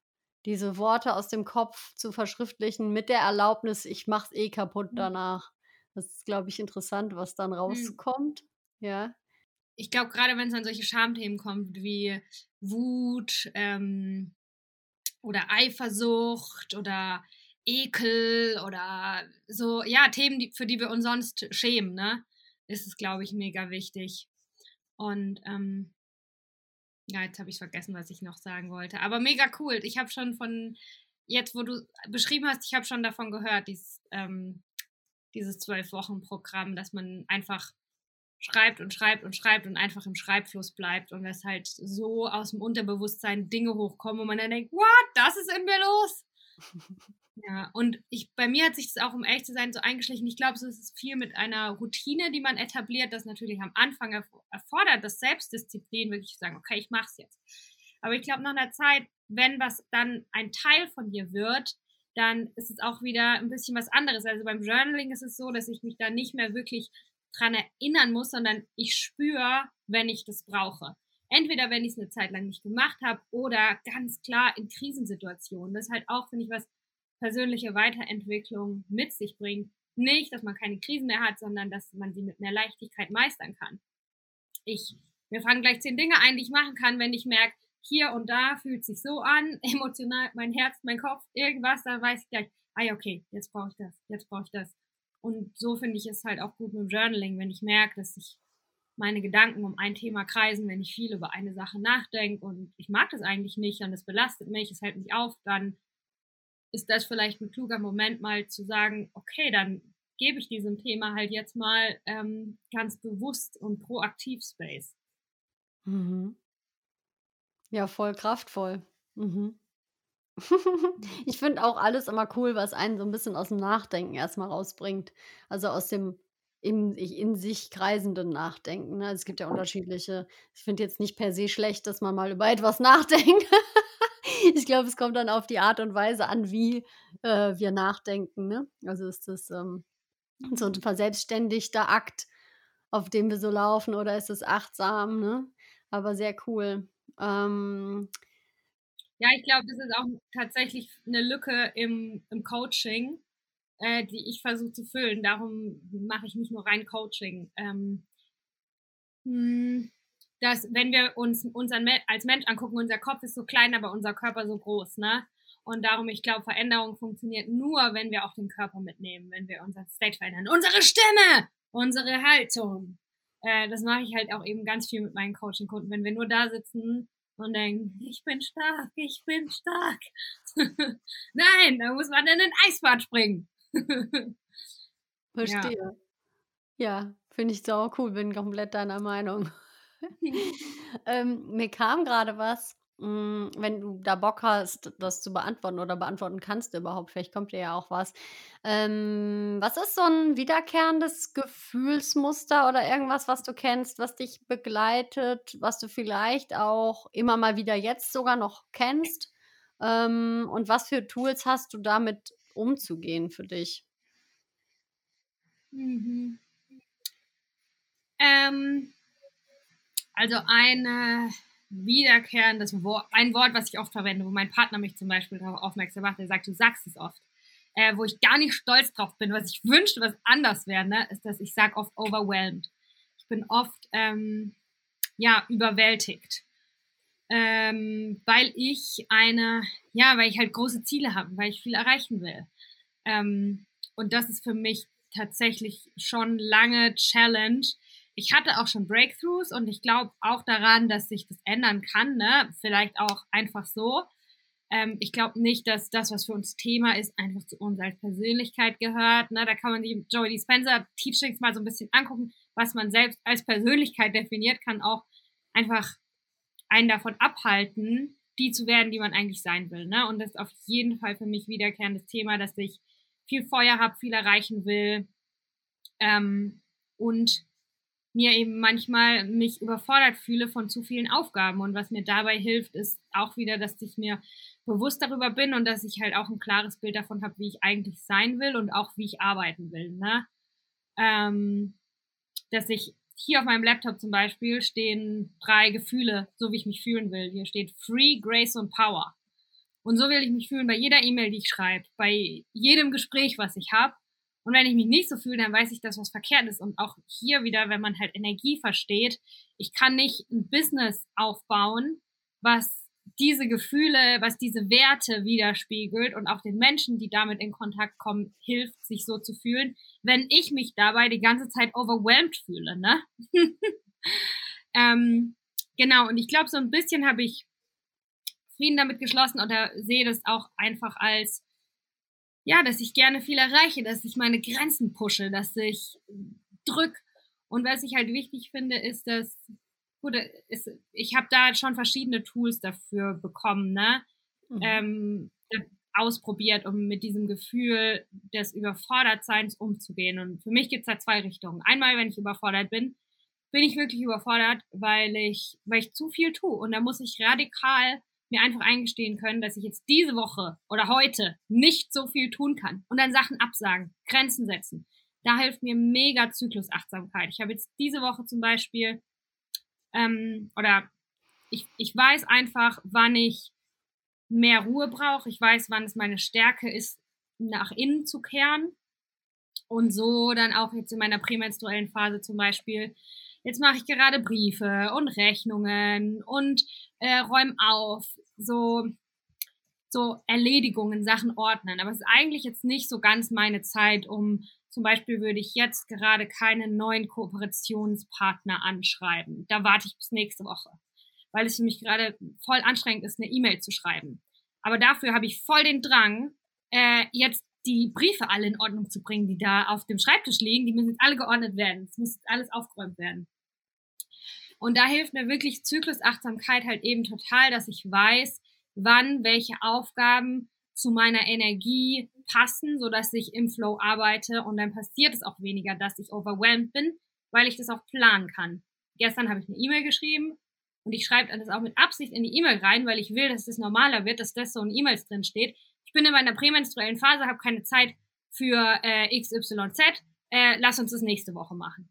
diese Worte aus dem Kopf zu verschriftlichen mit der Erlaubnis, ich mach's eh kaputt mhm. danach. Das ist, glaube ich, interessant, was dann mhm. rauskommt. Mhm. Ja. Ich glaube, gerade wenn es an solche Schamthemen kommt wie Wut ähm, oder Eifersucht oder Ekel oder so, ja, Themen, die, für die wir uns sonst schämen, ne, ist es, glaube ich, mega wichtig. Und ähm, ja, jetzt habe ich vergessen, was ich noch sagen wollte. Aber mega cool. Ich habe schon von, jetzt wo du beschrieben hast, ich habe schon davon gehört, dieses, ähm, Zwölf-Wochen-Programm, dass man einfach schreibt und schreibt und schreibt und einfach im Schreibfluss bleibt und es halt so aus dem Unterbewusstsein Dinge hochkommen, wo man dann denkt, what, das ist in mir los? Ja, und ich, bei mir hat sich das auch, um ehrlich zu sein, so eingeschlichen. Ich glaube, so ist es viel mit einer Routine, die man etabliert, das natürlich am Anfang erfordert, das Selbstdisziplin, wirklich zu sagen, okay, ich mach's jetzt. Aber ich glaube, nach einer Zeit, wenn was dann ein Teil von dir wird, dann ist es auch wieder ein bisschen was anderes. Also beim Journaling ist es so, dass ich mich da nicht mehr wirklich dran erinnern muss, sondern ich spüre, wenn ich das brauche. Entweder wenn ich es eine Zeit lang nicht gemacht habe oder ganz klar in Krisensituationen. Das ist halt auch, finde ich, was persönliche Weiterentwicklung mit sich bringt. Nicht, dass man keine Krisen mehr hat, sondern dass man sie mit mehr Leichtigkeit meistern kann. Ich, mir fallen gleich zehn Dinge ein, die ich machen kann, wenn ich merke, hier und da fühlt sich so an, [LAUGHS] emotional, mein Herz, mein Kopf, irgendwas, da weiß ich gleich, ah ja, okay, jetzt brauche ich das, jetzt brauche ich das. Und so finde ich es halt auch gut mit dem Journaling, wenn ich merke, dass ich meine Gedanken um ein Thema kreisen, wenn ich viel über eine Sache nachdenke und ich mag das eigentlich nicht und es belastet mich, es hält mich auf, dann ist das vielleicht ein kluger Moment, mal zu sagen, okay, dann gebe ich diesem Thema halt jetzt mal ähm, ganz bewusst und proaktiv Space. Mhm. Ja, voll kraftvoll. Mhm. [LAUGHS] ich finde auch alles immer cool, was einen so ein bisschen aus dem Nachdenken erstmal rausbringt. Also aus dem in, in sich kreisenden Nachdenken. Ne? Es gibt ja unterschiedliche. Ich finde jetzt nicht per se schlecht, dass man mal über etwas [LAUGHS] nachdenkt. ich glaube, es kommt dann auf die Art und Weise an, wie äh, wir nachdenken. Ne? Also ist das ähm, so ein verselbstständigter Akt, auf dem wir so laufen, oder ist es achtsam? Ne? Aber sehr cool. Ähm, ja, ich glaube, das ist auch tatsächlich eine Lücke im, im Coaching, äh, die ich versuche zu füllen. Darum mache ich nicht nur rein Coaching. Ähm, hm, dass wenn wir uns unseren als Mensch angucken, unser Kopf ist so klein, aber unser Körper so groß, ne? Und darum, ich glaube, Veränderung funktioniert nur, wenn wir auch den Körper mitnehmen, wenn wir unser State verändern. Unsere Stimme, unsere Haltung. Äh, das mache ich halt auch eben ganz viel mit meinen Coaching-Kunden. Wenn wir nur da sitzen und denken, ich bin stark, ich bin stark. [LAUGHS] Nein, da muss man in ein Eisbad springen. [LAUGHS] Verstehe. Ja, ja finde ich so cool, bin komplett deiner Meinung. [LAUGHS] ähm, mir kam gerade was, mh, hm, wenn du da Bock hast, das zu beantworten oder beantworten kannst überhaupt, vielleicht kommt dir ja auch was. Ähm, was ist so ein wiederkehrendes Gefühlsmuster oder irgendwas, was du kennst, was dich begleitet, was du vielleicht auch immer mal wieder jetzt sogar noch kennst? Ähm, und was für Tools hast du damit umzugehen für dich? Mhm. Ähm, also ein wiederkehrendes Wort, ein Wort, was ich oft verwende, wo mein Partner mich zum Beispiel darauf aufmerksam macht, der sagt, du sagst es oft. Äh, wo ich gar nicht stolz drauf bin, was ich wünschte, was anders wäre, ne, ist, dass ich sage oft overwhelmed. Ich bin oft ähm, ja überwältigt, ähm, weil ich eine, ja, weil ich halt große Ziele habe, weil ich viel erreichen will. Ähm, und das ist für mich tatsächlich schon lange Challenge, ich hatte auch schon Breakthroughs und ich glaube auch daran, dass sich das ändern kann, ne? Vielleicht auch einfach so. Ähm, ich glaube nicht, dass das, was für uns Thema ist, einfach zu uns als Persönlichkeit gehört. Ne? Da kann man sich Joey Dispenza Teachings mal so ein bisschen angucken, was man selbst als Persönlichkeit definiert, kann auch einfach einen davon abhalten, die zu werden, die man eigentlich sein will. Ne? Und das ist auf jeden Fall für mich wiederkehrendes Thema, dass ich viel Feuer habe, viel erreichen will ähm, und mir eben manchmal mich überfordert fühle von zu vielen Aufgaben. Und was mir dabei hilft, ist auch wieder, dass ich mir bewusst darüber bin und dass ich halt auch ein klares Bild davon habe, wie ich eigentlich sein will und auch wie ich arbeiten will. Ne? Ähm, dass ich hier auf meinem Laptop zum Beispiel stehen drei Gefühle, so wie ich mich fühlen will. Hier steht Free, Grace und Power. Und so will ich mich fühlen bei jeder E-Mail, die ich schreibe, bei jedem Gespräch, was ich habe. Und wenn ich mich nicht so fühle, dann weiß ich, dass was verkehrt ist. Und auch hier wieder, wenn man halt Energie versteht, ich kann nicht ein Business aufbauen, was diese Gefühle, was diese Werte widerspiegelt und auch den Menschen, die damit in Kontakt kommen, hilft, sich so zu fühlen, wenn ich mich dabei die ganze Zeit overwhelmed fühle, ne? [LAUGHS] ähm, genau, und ich glaube, so ein bisschen habe ich Frieden damit geschlossen oder sehe das auch einfach als, ja, dass ich gerne viel erreiche, dass ich meine Grenzen pushe, dass ich drück. Und was ich halt wichtig finde, ist, dass, gut, ist, ich habe da schon verschiedene Tools dafür bekommen, ne? Mhm. Ähm, ausprobiert, um mit diesem Gefühl des Überfordertseins umzugehen. Und für mich gibt es da zwei Richtungen. Einmal, wenn ich überfordert bin, bin ich wirklich überfordert, weil ich, weil ich zu viel tue. Und da muss ich radikal mir einfach eingestehen können, dass ich jetzt diese Woche oder heute nicht so viel tun kann und dann Sachen absagen, Grenzen setzen. Da hilft mir mega Zyklusachtsamkeit. Ich habe jetzt diese Woche zum Beispiel, ähm, oder ich, ich weiß einfach, wann ich mehr Ruhe brauche. Ich weiß, wann es meine Stärke ist, nach innen zu kehren. Und so dann auch jetzt in meiner prämenstruellen Phase zum Beispiel. Jetzt mache ich gerade Briefe und Rechnungen und äh, räume auf, so, so Erledigungen, Sachen ordnen. Aber es ist eigentlich jetzt nicht so ganz meine Zeit, um zum Beispiel würde ich jetzt gerade keinen neuen Kooperationspartner anschreiben. Da warte ich bis nächste Woche weil es für mich gerade voll anstrengend ist, eine E-Mail zu schreiben. Aber dafür habe ich voll den Drang, äh, jetzt die Briefe alle in Ordnung zu bringen, die da auf dem Schreibtisch liegen. Die müssen jetzt alle geordnet werden. Es muss alles aufgeräumt werden. Und da hilft mir wirklich Zyklusachtsamkeit halt eben total, dass ich weiß, wann welche Aufgaben zu meiner Energie passen, so dass ich im Flow arbeite und dann passiert es auch weniger, dass ich overwhelmed bin, weil ich das auch planen kann. Gestern habe ich eine E-Mail geschrieben und ich schreibe das auch mit Absicht in die E-Mail rein, weil ich will, dass das normaler wird, dass das so in E-Mails drin steht. Ich bin in meiner prämenstruellen Phase, habe keine Zeit für äh, XYZ. Äh, lass uns das nächste Woche machen.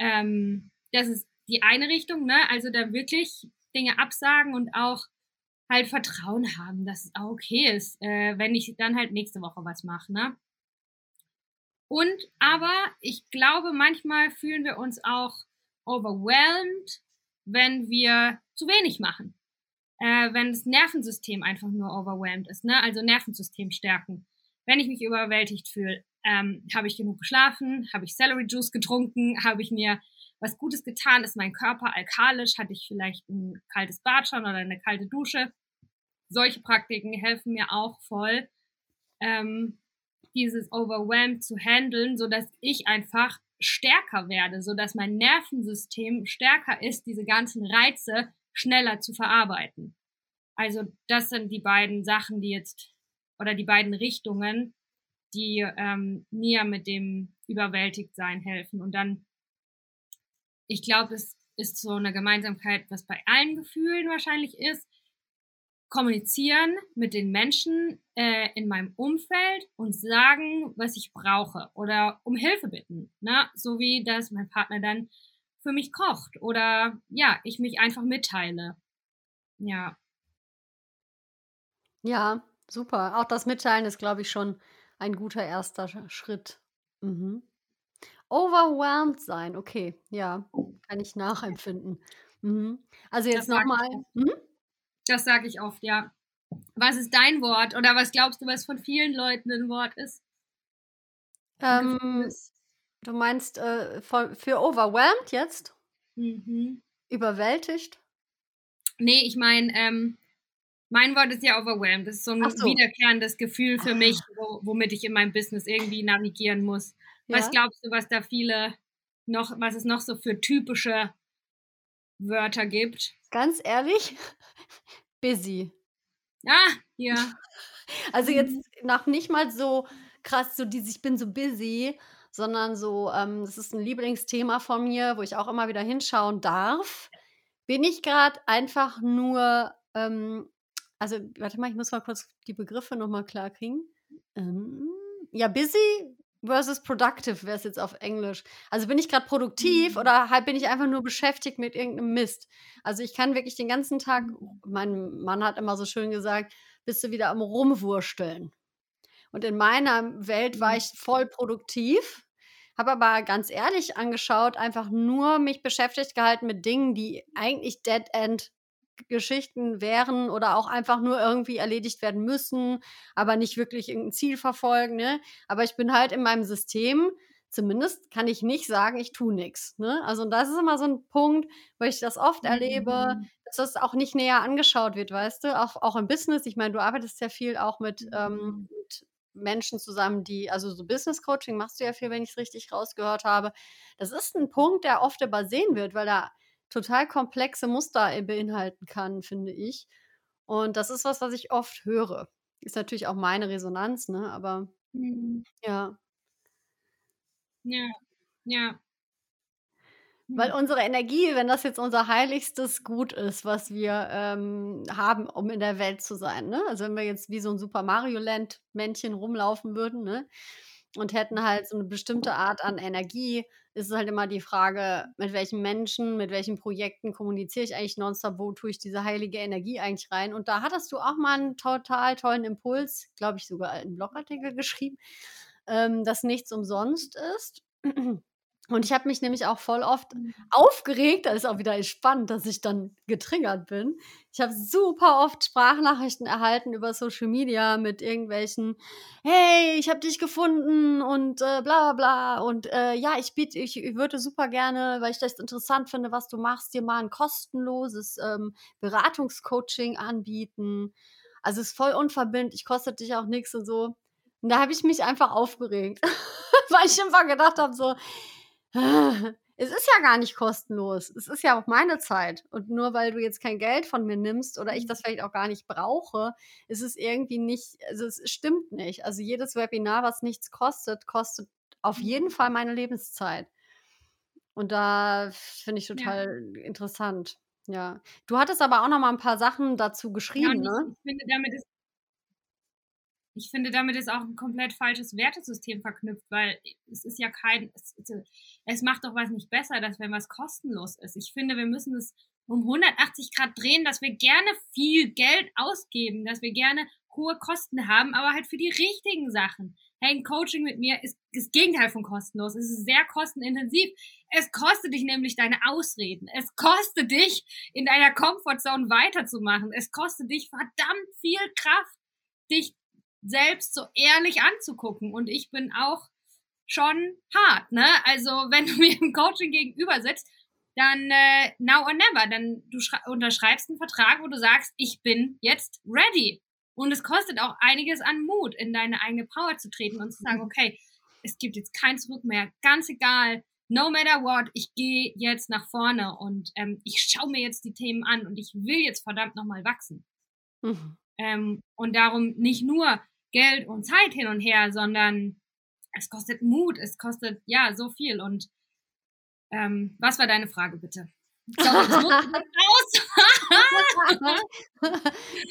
Ähm, das ist die eine Richtung, ne? Also da wirklich Dinge absagen und auch halt Vertrauen haben, dass es auch okay ist, äh, wenn ich dann halt nächste Woche was mache, ne? Und aber ich glaube, manchmal fühlen wir uns auch overwhelmed wenn wir zu wenig machen. Äh, wenn das Nervensystem einfach nur overwhelmed ist, ne? also Nervensystem stärken. Wenn ich mich überwältigt fühle, ähm, habe ich genug geschlafen, habe ich Celery Juice getrunken, habe ich mir was Gutes getan, ist mein Körper alkalisch, hatte ich vielleicht ein kaltes Bad schon oder eine kalte Dusche. Solche Praktiken helfen mir auch voll, ähm, dieses Overwhelmed zu handeln, so dass ich einfach stärker werde, so dass mein Nervensystem stärker ist, diese ganzen Reize schneller zu verarbeiten. Also das sind die beiden Sachen, die jetzt oder die beiden Richtungen, die ähm, mir mit dem Überwältigtsein helfen. Und dann, ich glaube, es ist so eine Gemeinsamkeit, was bei allen Gefühlen wahrscheinlich ist, kommunizieren mit den Menschen äh, in meinem Umfeld und sagen, was ich brauche oder um Hilfe bitten. Ne? So wie, dass mein Partner dann für mich kocht oder ja, ich mich einfach mitteile. Ja. Ja, super. Auch das Mitteilen ist, glaube ich, schon ein guter erster Schritt. Mhm. Overwhelmed sein, okay, ja, kann ich nachempfinden. Mhm. Also jetzt nochmal. Hm? Das sage ich oft, ja. Was ist dein Wort oder was glaubst du, was von vielen Leuten ein Wort ist? Ähm, du meinst äh, für, für overwhelmed jetzt? Mhm. Überwältigt? Nee, ich meine, ähm, mein Wort ist ja overwhelmed. Das ist so ein so. wiederkehrendes Gefühl für ah. mich, wo, womit ich in meinem Business irgendwie navigieren muss. Ja. Was glaubst du, was da viele noch, was es noch so für typische Wörter gibt? Ganz ehrlich, [LAUGHS] busy. Ah, ja. [LAUGHS] Also jetzt mhm. noch nicht mal so krass, so dieses, ich bin so busy, sondern so, ähm, das ist ein Lieblingsthema von mir, wo ich auch immer wieder hinschauen darf. Bin ich gerade einfach nur, ähm, also warte mal, ich muss mal kurz die Begriffe nochmal klar kriegen. Ähm, ja, busy versus productive wäre es jetzt auf Englisch. Also bin ich gerade produktiv mhm. oder halt bin ich einfach nur beschäftigt mit irgendeinem Mist. Also ich kann wirklich den ganzen Tag, mein Mann hat immer so schön gesagt, bist du wieder am Rumwursteln. Und in meiner Welt war mhm. ich voll produktiv, habe aber ganz ehrlich angeschaut, einfach nur mich beschäftigt gehalten mit Dingen, die eigentlich Dead End Geschichten wären oder auch einfach nur irgendwie erledigt werden müssen, aber nicht wirklich irgendein Ziel verfolgen. Ne? Aber ich bin halt in meinem System zumindest kann ich nicht sagen, ich tue nichts. Ne? Also das ist immer so ein Punkt, wo ich das oft erlebe, Mhm. dass das auch nicht näher angeschaut wird, weißt du? Auch, auch im Business. Ich meine, du arbeitest ja viel auch mit, ähm, Mhm. mit Menschen zusammen, die, also so Business Coaching machst du ja viel, wenn ich es richtig rausgehört habe. Das ist ein Punkt, der oft übersehen wird, weil er total komplexe Muster äh, beinhalten kann, finde ich. Und das ist was, was ich oft höre. Ist natürlich auch meine Resonanz, ne? Aber Mhm. ja. Ja, ja. Weil Hm. unsere Energie, wenn das jetzt unser heiligstes Gut ist, was wir ähm, haben, um in der Welt zu sein, ne? Also wenn wir jetzt wie so ein Super Mario Land Männchen rumlaufen würden, ne? Und hätten halt so eine bestimmte Art an Energie, ist es halt immer die Frage, mit welchen Menschen, mit welchen Projekten kommuniziere ich eigentlich nonstop, wo tue ich diese heilige Energie eigentlich rein? Und da hattest du auch mal einen total tollen Impuls, glaube ich, sogar einen Blogartikel geschrieben, ähm, dass nichts umsonst ist. Und ich habe mich nämlich auch voll oft Mhm. aufgeregt, da ist auch wieder spannend, dass ich dann getriggert bin. Ich habe super oft Sprachnachrichten erhalten über Social Media mit irgendwelchen, hey, ich habe dich gefunden und äh, bla bla und äh, ja, ich biete, ich würde super gerne, weil ich das interessant finde, was du machst, dir mal ein kostenloses ähm, Beratungscoaching anbieten. Also es ist voll unverbindlich, kostet dich auch nichts und so. Und da habe ich mich einfach aufgeregt, [LAUGHS] weil ich einfach gedacht habe so, es ist ja gar nicht kostenlos. Es ist ja auch meine Zeit. Und nur weil du jetzt kein Geld von mir nimmst oder ich das vielleicht auch gar nicht brauche, ist es irgendwie nicht, also es stimmt nicht. Also jedes Webinar, was nichts kostet, kostet auf jeden Fall meine Lebenszeit. Und da finde ich Ja. total interessant. Ja. Du hattest aber auch noch mal ein paar Sachen dazu Ja, geschrieben, ne? ich, ich finde, damit ist ich finde, damit ist auch ein komplett falsches Wertesystem verknüpft, weil es ist ja kein, es, es macht doch was nicht besser, dass wenn was kostenlos ist. Ich finde, wir müssen es um 180 Grad drehen, dass wir gerne viel Geld ausgeben, dass wir gerne hohe Kosten haben, aber halt für die richtigen Sachen. Hey, ein Coaching mit mir ist das Gegenteil von kostenlos. Es ist sehr kostenintensiv. Es kostet dich nämlich deine Ausreden. Es kostet dich, in deiner Comfortzone weiterzumachen. Es kostet dich verdammt viel Kraft, dich selbst so ehrlich anzugucken. Und ich bin auch schon hart, ne? Also [LAUGHS] wenn du mir im Coaching gegenüber sitzt, dann äh, now or never. Dann du unterschreibst einen Vertrag, wo du sagst, ich bin jetzt ready. Und es kostet auch einiges an Mut, in deine eigene Power zu treten und zu sagen, okay, es gibt jetzt kein Zurück mehr, ganz egal, no matter what, ich gehe jetzt nach vorne und ähm, ich schaue mir jetzt die Themen an und ich will jetzt verdammt nochmal wachsen. Mhm. Ähm, und darum nicht nur Geld und Zeit hin und her, sondern es kostet Mut, es kostet ja so viel. Und ähm, was war deine Frage bitte? Sorry, [LAUGHS]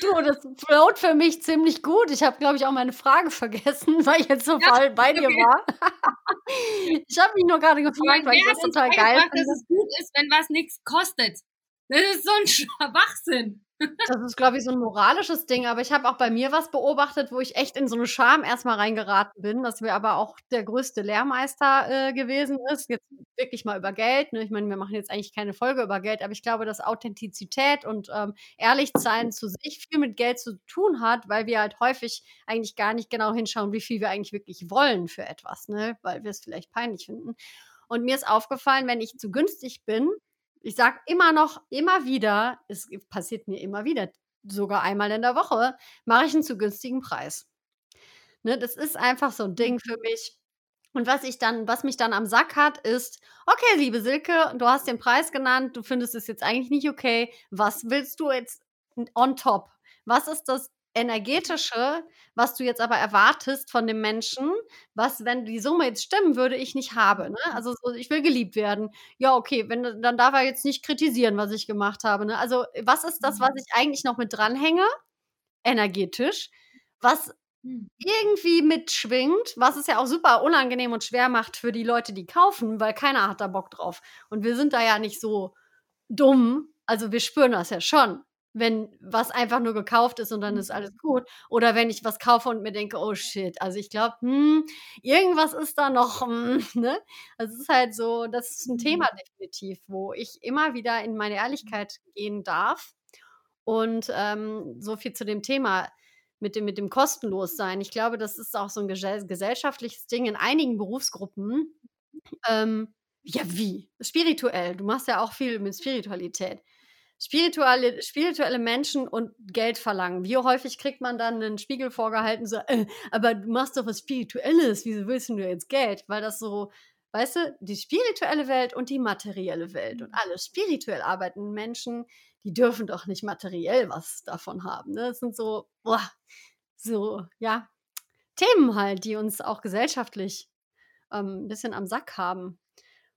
du, das float für mich ziemlich gut. Ich habe, glaube ich, auch meine Frage vergessen, [LAUGHS] weil ich jetzt so Ja, voll bei dir okay. war. [LAUGHS] ich habe mich nur gerade gefragt, weil ich das total geil beigebracht, dass finde. es gut ist, wenn was nichts kostet? Das ist so ein Schwachsinn. Das ist, glaube ich, so ein moralisches Ding, aber ich habe auch bei mir was beobachtet, wo ich echt in so eine Scham erst mal reingeraten bin, dass mir aber auch der größte Lehrmeister äh, gewesen ist. Jetzt wirklich mal über Geld, ne? Ich meine, wir machen jetzt eigentlich keine Folge über Geld, aber ich glaube, dass Authentizität und ähm, Ehrlichsein zu sich viel mit Geld zu tun hat, weil wir halt häufig eigentlich gar nicht genau hinschauen, wie viel wir eigentlich wirklich wollen für etwas, ne? Weil wir es vielleicht peinlich finden. Und mir ist aufgefallen, wenn ich zu günstig bin, ich sage immer noch, immer wieder, es passiert mir immer wieder, sogar einmal in der Woche, mache ich einen zu günstigen Preis. Ne, das ist einfach so ein Ding für mich. Und was ich dann, was mich dann am Sack hat, ist, okay, liebe Silke, du hast den Preis genannt, du findest es jetzt eigentlich nicht okay. Was willst du jetzt on top? Was ist das energetische, was du jetzt aber erwartest von dem Menschen, was, wenn die Summe jetzt stimmen würde, ich nicht habe. Ne? Also so, ich will geliebt werden. Ja, okay, wenn, dann darf er jetzt nicht kritisieren, was ich gemacht habe. Ne? Also was ist das, was ich eigentlich noch mit dranhänge, energetisch, was irgendwie mitschwingt, was es ja auch super unangenehm und schwer macht für die Leute, die kaufen, weil keiner hat da Bock drauf. Und wir sind da ja nicht so dumm. Also wir spüren das ja schon wenn was einfach nur gekauft ist und dann ist alles gut. Oder wenn ich was kaufe und mir denke, oh shit, also ich glaube, hm, irgendwas ist da noch, hm, [LAUGHS] ne? Also es ist halt so, das ist ein Thema definitiv, wo ich immer wieder in meine Ehrlichkeit gehen darf. Und ähm, so viel zu dem Thema. mit dem, mit dem Kostenlossein. Ich glaube, das ist auch so ein gesellschaftliches Ding in einigen Berufsgruppen. Ähm, ja, wie? Spirituell. Du machst ja auch viel mit Spiritualität. Spirituelle, spirituelle Menschen und Geld verlangen. Wie häufig kriegt man dann einen Spiegel vorgehalten, so, äh, aber du machst doch was Spirituelles, wieso willst du jetzt Geld? Weil das so, weißt du, die spirituelle Welt und die materielle Welt und alle spirituell arbeitenden Menschen, die dürfen doch nicht materiell was davon haben. Ne? Das sind so, boah, so, ja, Themen halt, die uns auch gesellschaftlich ähm, ein bisschen am Sack haben.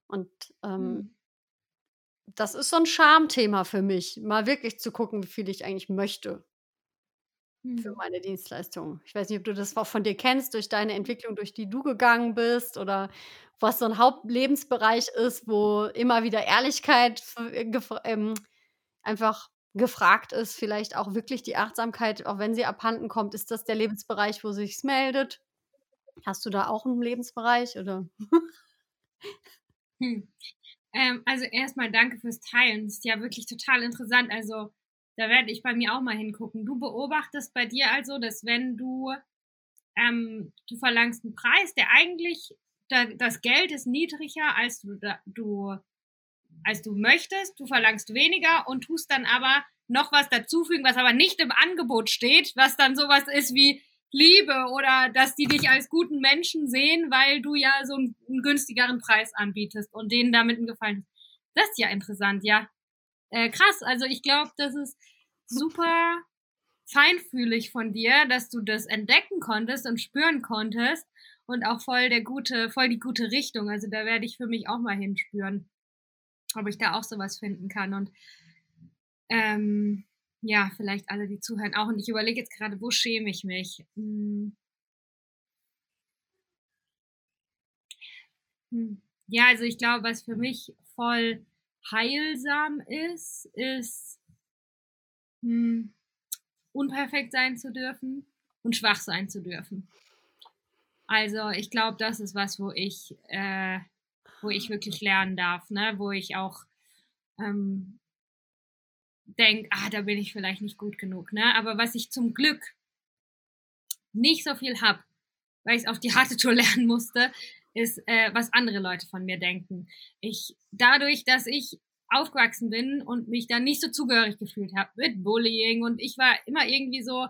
Und ähm, mhm. Das ist so ein Schamthema für mich, mal wirklich zu gucken, wie viel ich eigentlich möchte für mhm. meine Dienstleistung. Ich weiß nicht, ob du das auch von dir kennst, durch deine Entwicklung, durch die du gegangen bist oder was so ein Hauptlebensbereich ist, wo immer wieder Ehrlichkeit äh, ähm, einfach gefragt ist, vielleicht auch wirklich die Achtsamkeit, auch wenn sie abhanden kommt, ist das der Lebensbereich, wo sich's meldet? Hast du da auch einen Lebensbereich oder? Hm. Ähm, also erstmal danke fürs Teilen. Das ist ja wirklich total interessant. Also da werde ich bei mir auch mal hingucken. Du beobachtest bei dir also, dass wenn du ähm, du verlangst einen Preis, der eigentlich da, das Geld ist niedriger als du, da, du als du möchtest. Du verlangst weniger und tust dann aber noch was dazufügen, was aber nicht im Angebot steht, was dann sowas ist wie Liebe oder dass die dich als guten Menschen sehen, weil du ja so einen, günstigeren Preis anbietest und denen damit einen Gefallen. Das ist ja interessant, ja. Äh, krass, also ich glaube, das ist super feinfühlig von dir, dass du das entdecken konntest und spüren konntest und auch voll der gute, voll die gute Richtung. Also da werde ich für mich auch mal hinspüren ob ich da auch sowas finden kann. Und ähm, ja, vielleicht alle, die zuhören, auch. Und ich überlege jetzt gerade, wo schäme ich mich? Hm. Hm. Ja, also ich glaube, was für mich voll heilsam ist, ist hm, unperfekt sein zu dürfen und schwach sein zu dürfen. Also ich glaube, das ist was, wo ich äh, wo ich wirklich lernen darf, ne? wo ich auch ähm, denke, ah, da bin ich vielleicht nicht gut genug. Ne? Aber was ich zum Glück nicht so viel habe, weil ich es auf die harte Tour [LAUGHS] lernen musste, ist, äh, was andere Leute von mir denken. Ich, dadurch, dass ich aufgewachsen bin und mich dann nicht so zugehörig gefühlt habe mit Bullying und ich war immer irgendwie so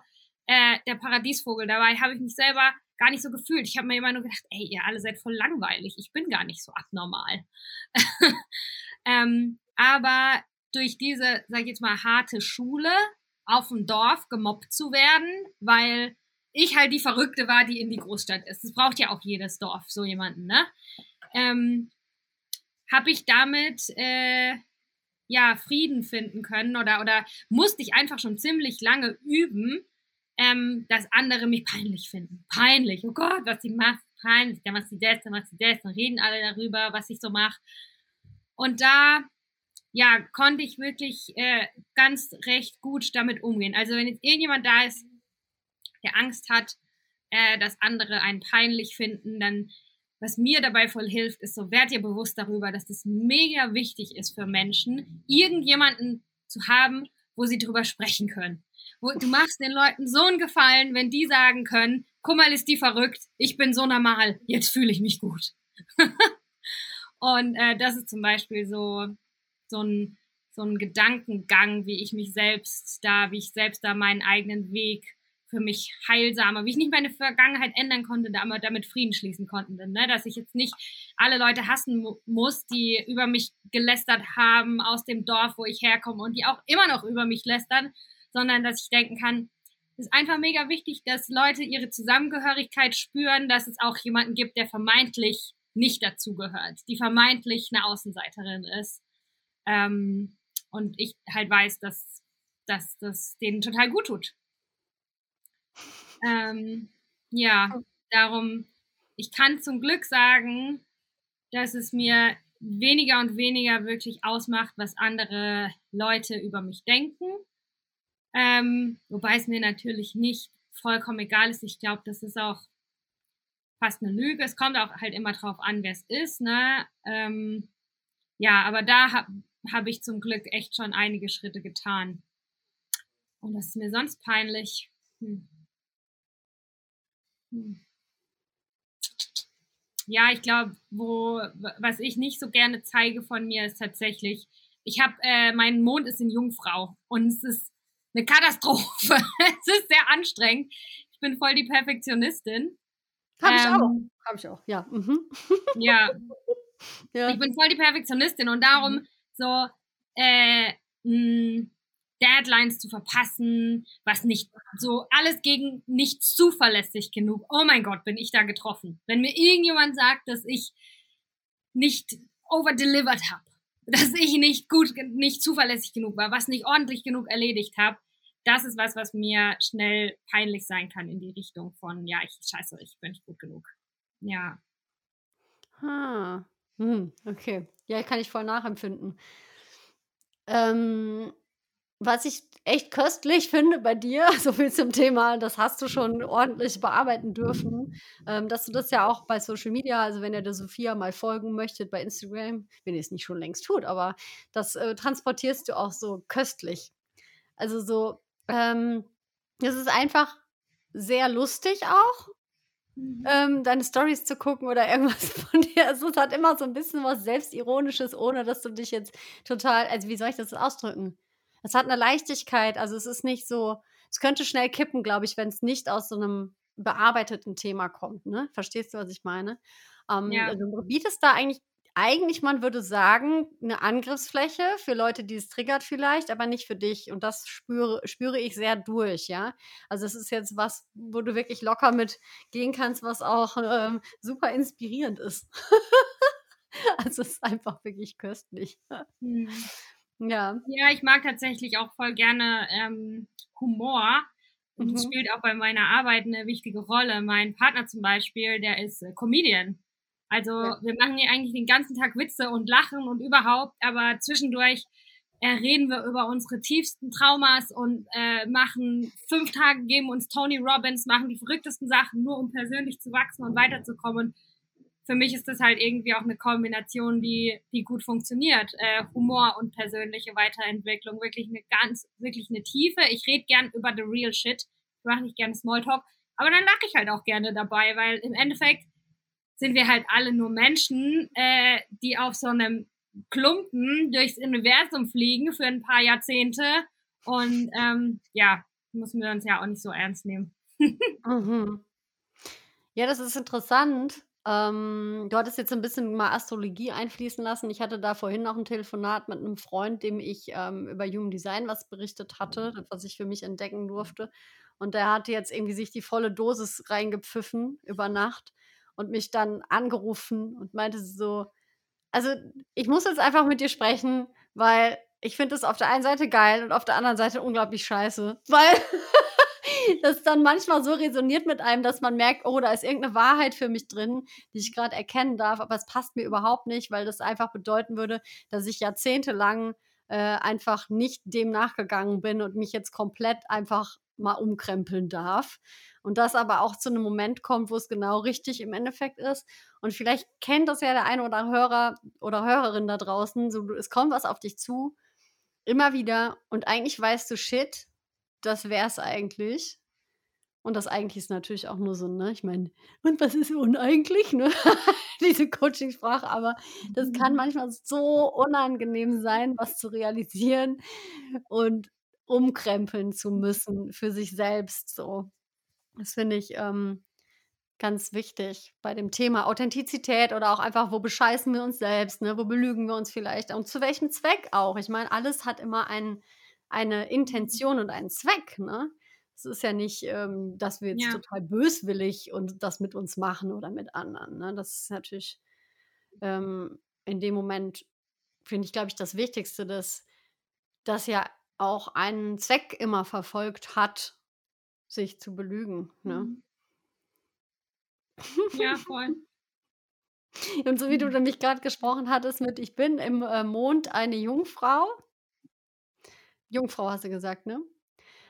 äh, der Paradiesvogel dabei, habe ich mich selber gar nicht so gefühlt. Ich habe mir immer nur gedacht, ey, ihr alle seid voll langweilig. Ich bin gar nicht so abnormal. [LAUGHS] ähm, aber durch diese, sag ich jetzt mal, harte Schule auf dem Dorf gemobbt zu werden, weil ich halt die Verrückte war, die in die Großstadt ist. Das braucht ja auch jedes Dorf, so jemanden, ne? Ähm, habe ich damit äh, ja Frieden finden können oder oder musste ich einfach schon ziemlich lange üben, ähm, dass andere mich peinlich finden. Peinlich. Oh Gott, was sie macht, peinlich. Dann macht sie das, dann macht sie das, dann reden alle darüber, was ich so mache. Und da, ja, konnte ich wirklich äh, ganz recht gut damit umgehen. Also wenn jetzt irgendjemand da ist, der Angst hat, äh, dass andere einen peinlich finden, dann was mir dabei voll hilft, ist so, werd ihr bewusst darüber, dass das mega wichtig ist für Menschen, irgendjemanden zu haben, wo sie drüber sprechen können wo, du machst den Leuten so einen Gefallen, wenn die sagen können, guck mal, ist die verrückt, ich bin so normal, jetzt fühle ich mich gut. [LAUGHS] und äh, das ist zum Beispiel so, so ein, so ein Gedankengang, wie ich mich selbst da, wie ich selbst da meinen eigenen Weg für mich heilsamer, wie ich nicht meine Vergangenheit ändern konnte, damit Frieden schließen konnte. Ne? Dass ich jetzt nicht alle Leute hassen mu muss, die über mich gelästert haben aus dem Dorf, wo ich herkomme und die auch immer noch über mich lästern, sondern dass ich denken kann, es ist einfach mega wichtig, dass Leute ihre Zusammengehörigkeit spüren, dass es auch jemanden gibt, der vermeintlich nicht dazugehört, die vermeintlich eine Außenseiterin ist. Ähm, und ich halt weiß, dass, dass das denen total gut tut. Ähm, ja, darum, ich kann zum Glück sagen, dass es mir weniger und weniger wirklich ausmacht, was andere Leute über mich denken ähm, wobei es mir natürlich nicht vollkommen egal ist. Ich glaube, das ist auch fast eine Lüge. Es kommt auch halt immer drauf an, wer es ist. Ne? Ähm, ja, aber da habe hab ich zum Glück echt schon einige Schritte getan. Und das ist mir sonst peinlich. Hm. Hm. Ja, ich glaube, wo was ich nicht so gerne zeige von mir ist tatsächlich, ich habe äh, mein Mond ist in Jungfrau und es ist eine Katastrophe. [LAUGHS] es ist sehr anstrengend. Ich bin voll die Perfektionistin. Habe ich auch. Ähm, Habe ich auch, ja. Mhm. Ja. [LAUGHS] ja. Ich bin voll die Perfektionistin und darum mhm. So äh, mh, Deadlines zu verpassen, was nicht so alles gegen nicht zuverlässig genug. Oh mein Gott, bin ich da getroffen. Wenn mir irgendjemand sagt, dass ich nicht overdelivered habe, [LAUGHS] dass ich nicht gut, nicht zuverlässig genug war, was nicht ordentlich genug erledigt habe, das ist was, was mir schnell peinlich sein kann in die Richtung von, ja, ich scheiße, ich bin nicht gut genug. Ja. Ah. Hm, okay. Ja, kann ich voll nachempfinden. Ähm, was ich echt köstlich finde bei dir, [LAUGHS] so viel zum Thema, das hast du schon ordentlich bearbeiten dürfen, ähm, dass du das ja auch bei Social Media, also wenn ihr der Sophia mal folgen möchtet bei Instagram, wenn ihr es nicht schon längst tut, aber das äh, transportierst du auch so köstlich. Also so, ähm, es ist einfach sehr lustig auch, mhm. ähm, deine Stories zu gucken oder irgendwas [LAUGHS] von dir. Also es hat immer so ein bisschen was Selbstironisches, ohne dass du dich jetzt total, also wie soll ich das ausdrücken? Es hat eine Leichtigkeit, also es ist nicht so, es könnte schnell kippen, glaube ich, wenn es nicht aus so einem bearbeiteten Thema kommt. Ne? Verstehst du, was ich meine? Ähm, ja. Also du bietest da eigentlich eigentlich, man würde sagen, eine Angriffsfläche für Leute, die es triggert vielleicht, aber nicht für dich. Und das spüre, spüre ich sehr durch, ja. Also es ist jetzt was, wo du wirklich locker mit gehen kannst, was auch ähm, super inspirierend ist. [LAUGHS] also es ist einfach wirklich köstlich. Mhm. [LAUGHS] Ja. Ja, ich mag tatsächlich auch voll gerne ähm, Humor. Und mhm. das spielt auch bei meiner Arbeit eine wichtige Rolle. Mein Partner zum Beispiel, der ist äh, Comedian. Also ja. wir machen hier eigentlich den ganzen Tag Witze und Lachen und überhaupt, aber zwischendurch äh, reden wir über unsere tiefsten Traumas und äh, machen fünf Tage, geben uns Tony Robbins, machen die verrücktesten Sachen, nur um persönlich zu wachsen und weiterzukommen für mich ist das halt irgendwie auch eine Kombination, die, die gut funktioniert. Äh, Humor und persönliche Weiterentwicklung. Wirklich eine ganz, wirklich eine Tiefe. Ich rede gern über the real shit. Ich mache nicht gerne Smalltalk. Aber dann lache ich halt auch gerne dabei, weil im Endeffekt sind wir halt alle nur Menschen, äh, die auf so einem Klumpen durchs Universum fliegen für ein paar Jahrzehnte. Und ähm, ja, müssen wir uns ja auch nicht so ernst nehmen. [LAUGHS] mhm. Ja, das ist interessant, ähm, du hattest jetzt ein bisschen mal Astrologie einfließen lassen. Ich hatte da vorhin noch ein Telefonat mit einem Freund, dem ich, ähm, über Human Design was berichtet hatte, mhm. was ich für mich entdecken durfte. Und der hatte jetzt irgendwie sich die volle Dosis reingepfiffen über Nacht und mich dann angerufen und meinte so: „Also, ich muss jetzt einfach mit dir sprechen, weil ich finde es auf der einen Seite geil und auf der anderen Seite unglaublich scheiße.“ [LAUGHS] Weil das dann manchmal so resoniert mit einem, dass man merkt, oh, da ist irgendeine Wahrheit für mich drin, die ich gerade erkennen darf, aber es passt mir überhaupt nicht, weil das einfach bedeuten würde, dass ich jahrzehntelang äh, einfach nicht dem nachgegangen bin und mich jetzt komplett einfach mal umkrempeln darf. Und das aber auch zu einem Moment kommt, wo es genau richtig im Endeffekt ist. Und vielleicht kennt das ja der eine oder Hörer oder Hörerin da draußen. So, es kommt was auf dich zu, immer wieder. Und eigentlich weißt du, shit, das wäre es eigentlich. Und das eigentlich ist natürlich auch nur so, ne? Ich meine, und was ist uneigentlich, ne? [LAUGHS] Diese Coaching-Sprache, aber das kann mhm. manchmal so unangenehm sein, was zu realisieren und umkrempeln zu müssen für sich selbst. So. Das finde ich ähm, ganz wichtig bei dem Thema Authentizität oder auch einfach, wo bescheißen wir uns selbst, ne? Wo belügen wir uns vielleicht und zu welchem Zweck auch. Ich meine, alles hat immer einen eine Intention und einen Zweck. Ne? Es ist ja nicht, ähm, dass wir jetzt ja. total böswillig und das mit uns machen oder mit anderen. Ne? Das ist natürlich ähm, in dem Moment, finde ich, glaube ich, das Wichtigste, dass das ja auch einen Zweck immer verfolgt hat, sich zu belügen. Ne? Mhm. Ja, voll. [LAUGHS] Und so wie du nämlich gerade gesprochen hattest mit, ich bin im äh, Mond eine Jungfrau, Jungfrau hast du gesagt, ne?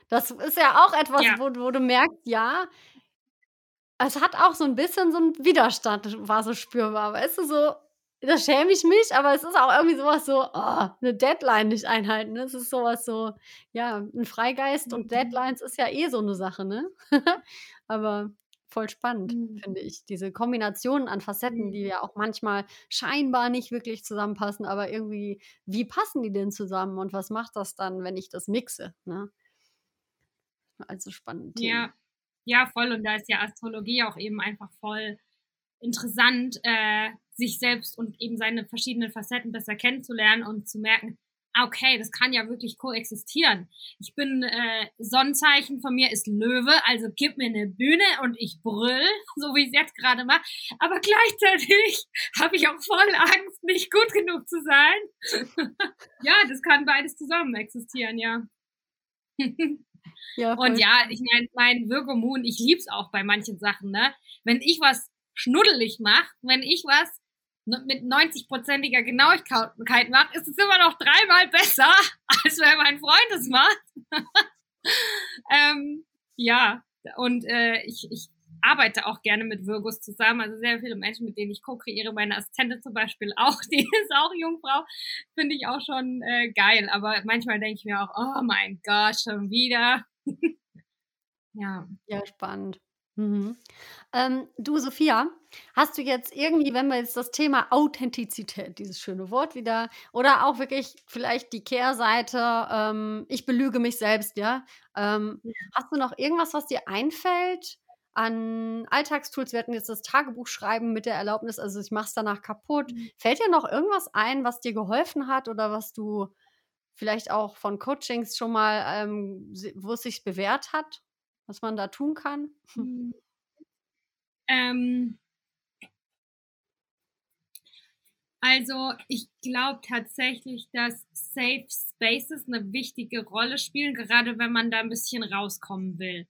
Das ist ja auch etwas, Ja. wo wo du merkst, ja es hat auch so ein bisschen so 'n Widerstand war so spürbar, weißt du, so da schäme ich mich, aber es ist auch irgendwie sowas so, oh, 'ne Deadline nicht einhalten, ne? Es ist sowas so ja, ein Freigeist und mhm. Deadlines ist ja eh so eine Sache, ne? [LAUGHS] Aber voll spannend, mhm. finde ich. Diese Kombinationen an Facetten, die mhm. ja auch manchmal scheinbar nicht wirklich zusammenpassen, aber irgendwie, wie passen die denn zusammen und was macht das dann, wenn ich das mixe? Ne? Also spannend. Ja, ja, voll. Und da ist ja Astrologie auch eben einfach voll interessant, äh, sich selbst und eben seine verschiedenen Facetten besser kennenzulernen und zu merken, Ah, okay, das kann ja wirklich koexistieren. Ich bin äh, Sonnenzeichen von mir ist Löwe, also gib mir eine Bühne und ich brüll, [LAUGHS] so wie ich es jetzt gerade mache. Aber gleichzeitig [LAUGHS] habe ich auch voll Angst, nicht gut genug zu sein. [LAUGHS] ja, das kann beides zusammen existieren, ja. ja und ja, ich meine, mein Virgo Moon, ich lieb's auch bei manchen Sachen, ne? Wenn ich was schnuddelig mache, wenn ich was mit 90-prozentiger Genauigkeit macht, ist es immer noch dreimal besser, [LAUGHS] als wenn mein Freund es macht. [LAUGHS] ähm, ja, und äh, ich, ich arbeite auch gerne mit Virgus zusammen. Also sehr viele Menschen, mit denen ich co-kreiere. Meine Assistentin zum Beispiel [LAUGHS] auch, die ist auch Jungfrau. Finde ich auch schon äh, geil. Aber manchmal denke ich mir auch, oh mein Gott, schon wieder. ja. Ja, spannend. Mhm. Ähm, du, Sophia, hast du jetzt irgendwie, wenn wir jetzt das Thema Authentizität, dieses schöne Wort wieder, oder auch wirklich vielleicht die Kehrseite, ähm, ich belüge mich selbst, ja? Ähm, ja. Hast du noch irgendwas, was dir einfällt an Alltagstools? Wir hatten jetzt das Tagebuch schreiben mit der Erlaubnis, also ich mache es danach kaputt. Mhm. Fällt dir noch irgendwas ein, was dir geholfen hat oder was du vielleicht auch von Coachings schon mal, ähm, wo es sich bewährt hat? Was man da tun kann? Hm. [LAUGHS] Ähm, also ich glaube tatsächlich, dass Safe Spaces eine wichtige Rolle spielen, gerade wenn man da ein bisschen rauskommen will.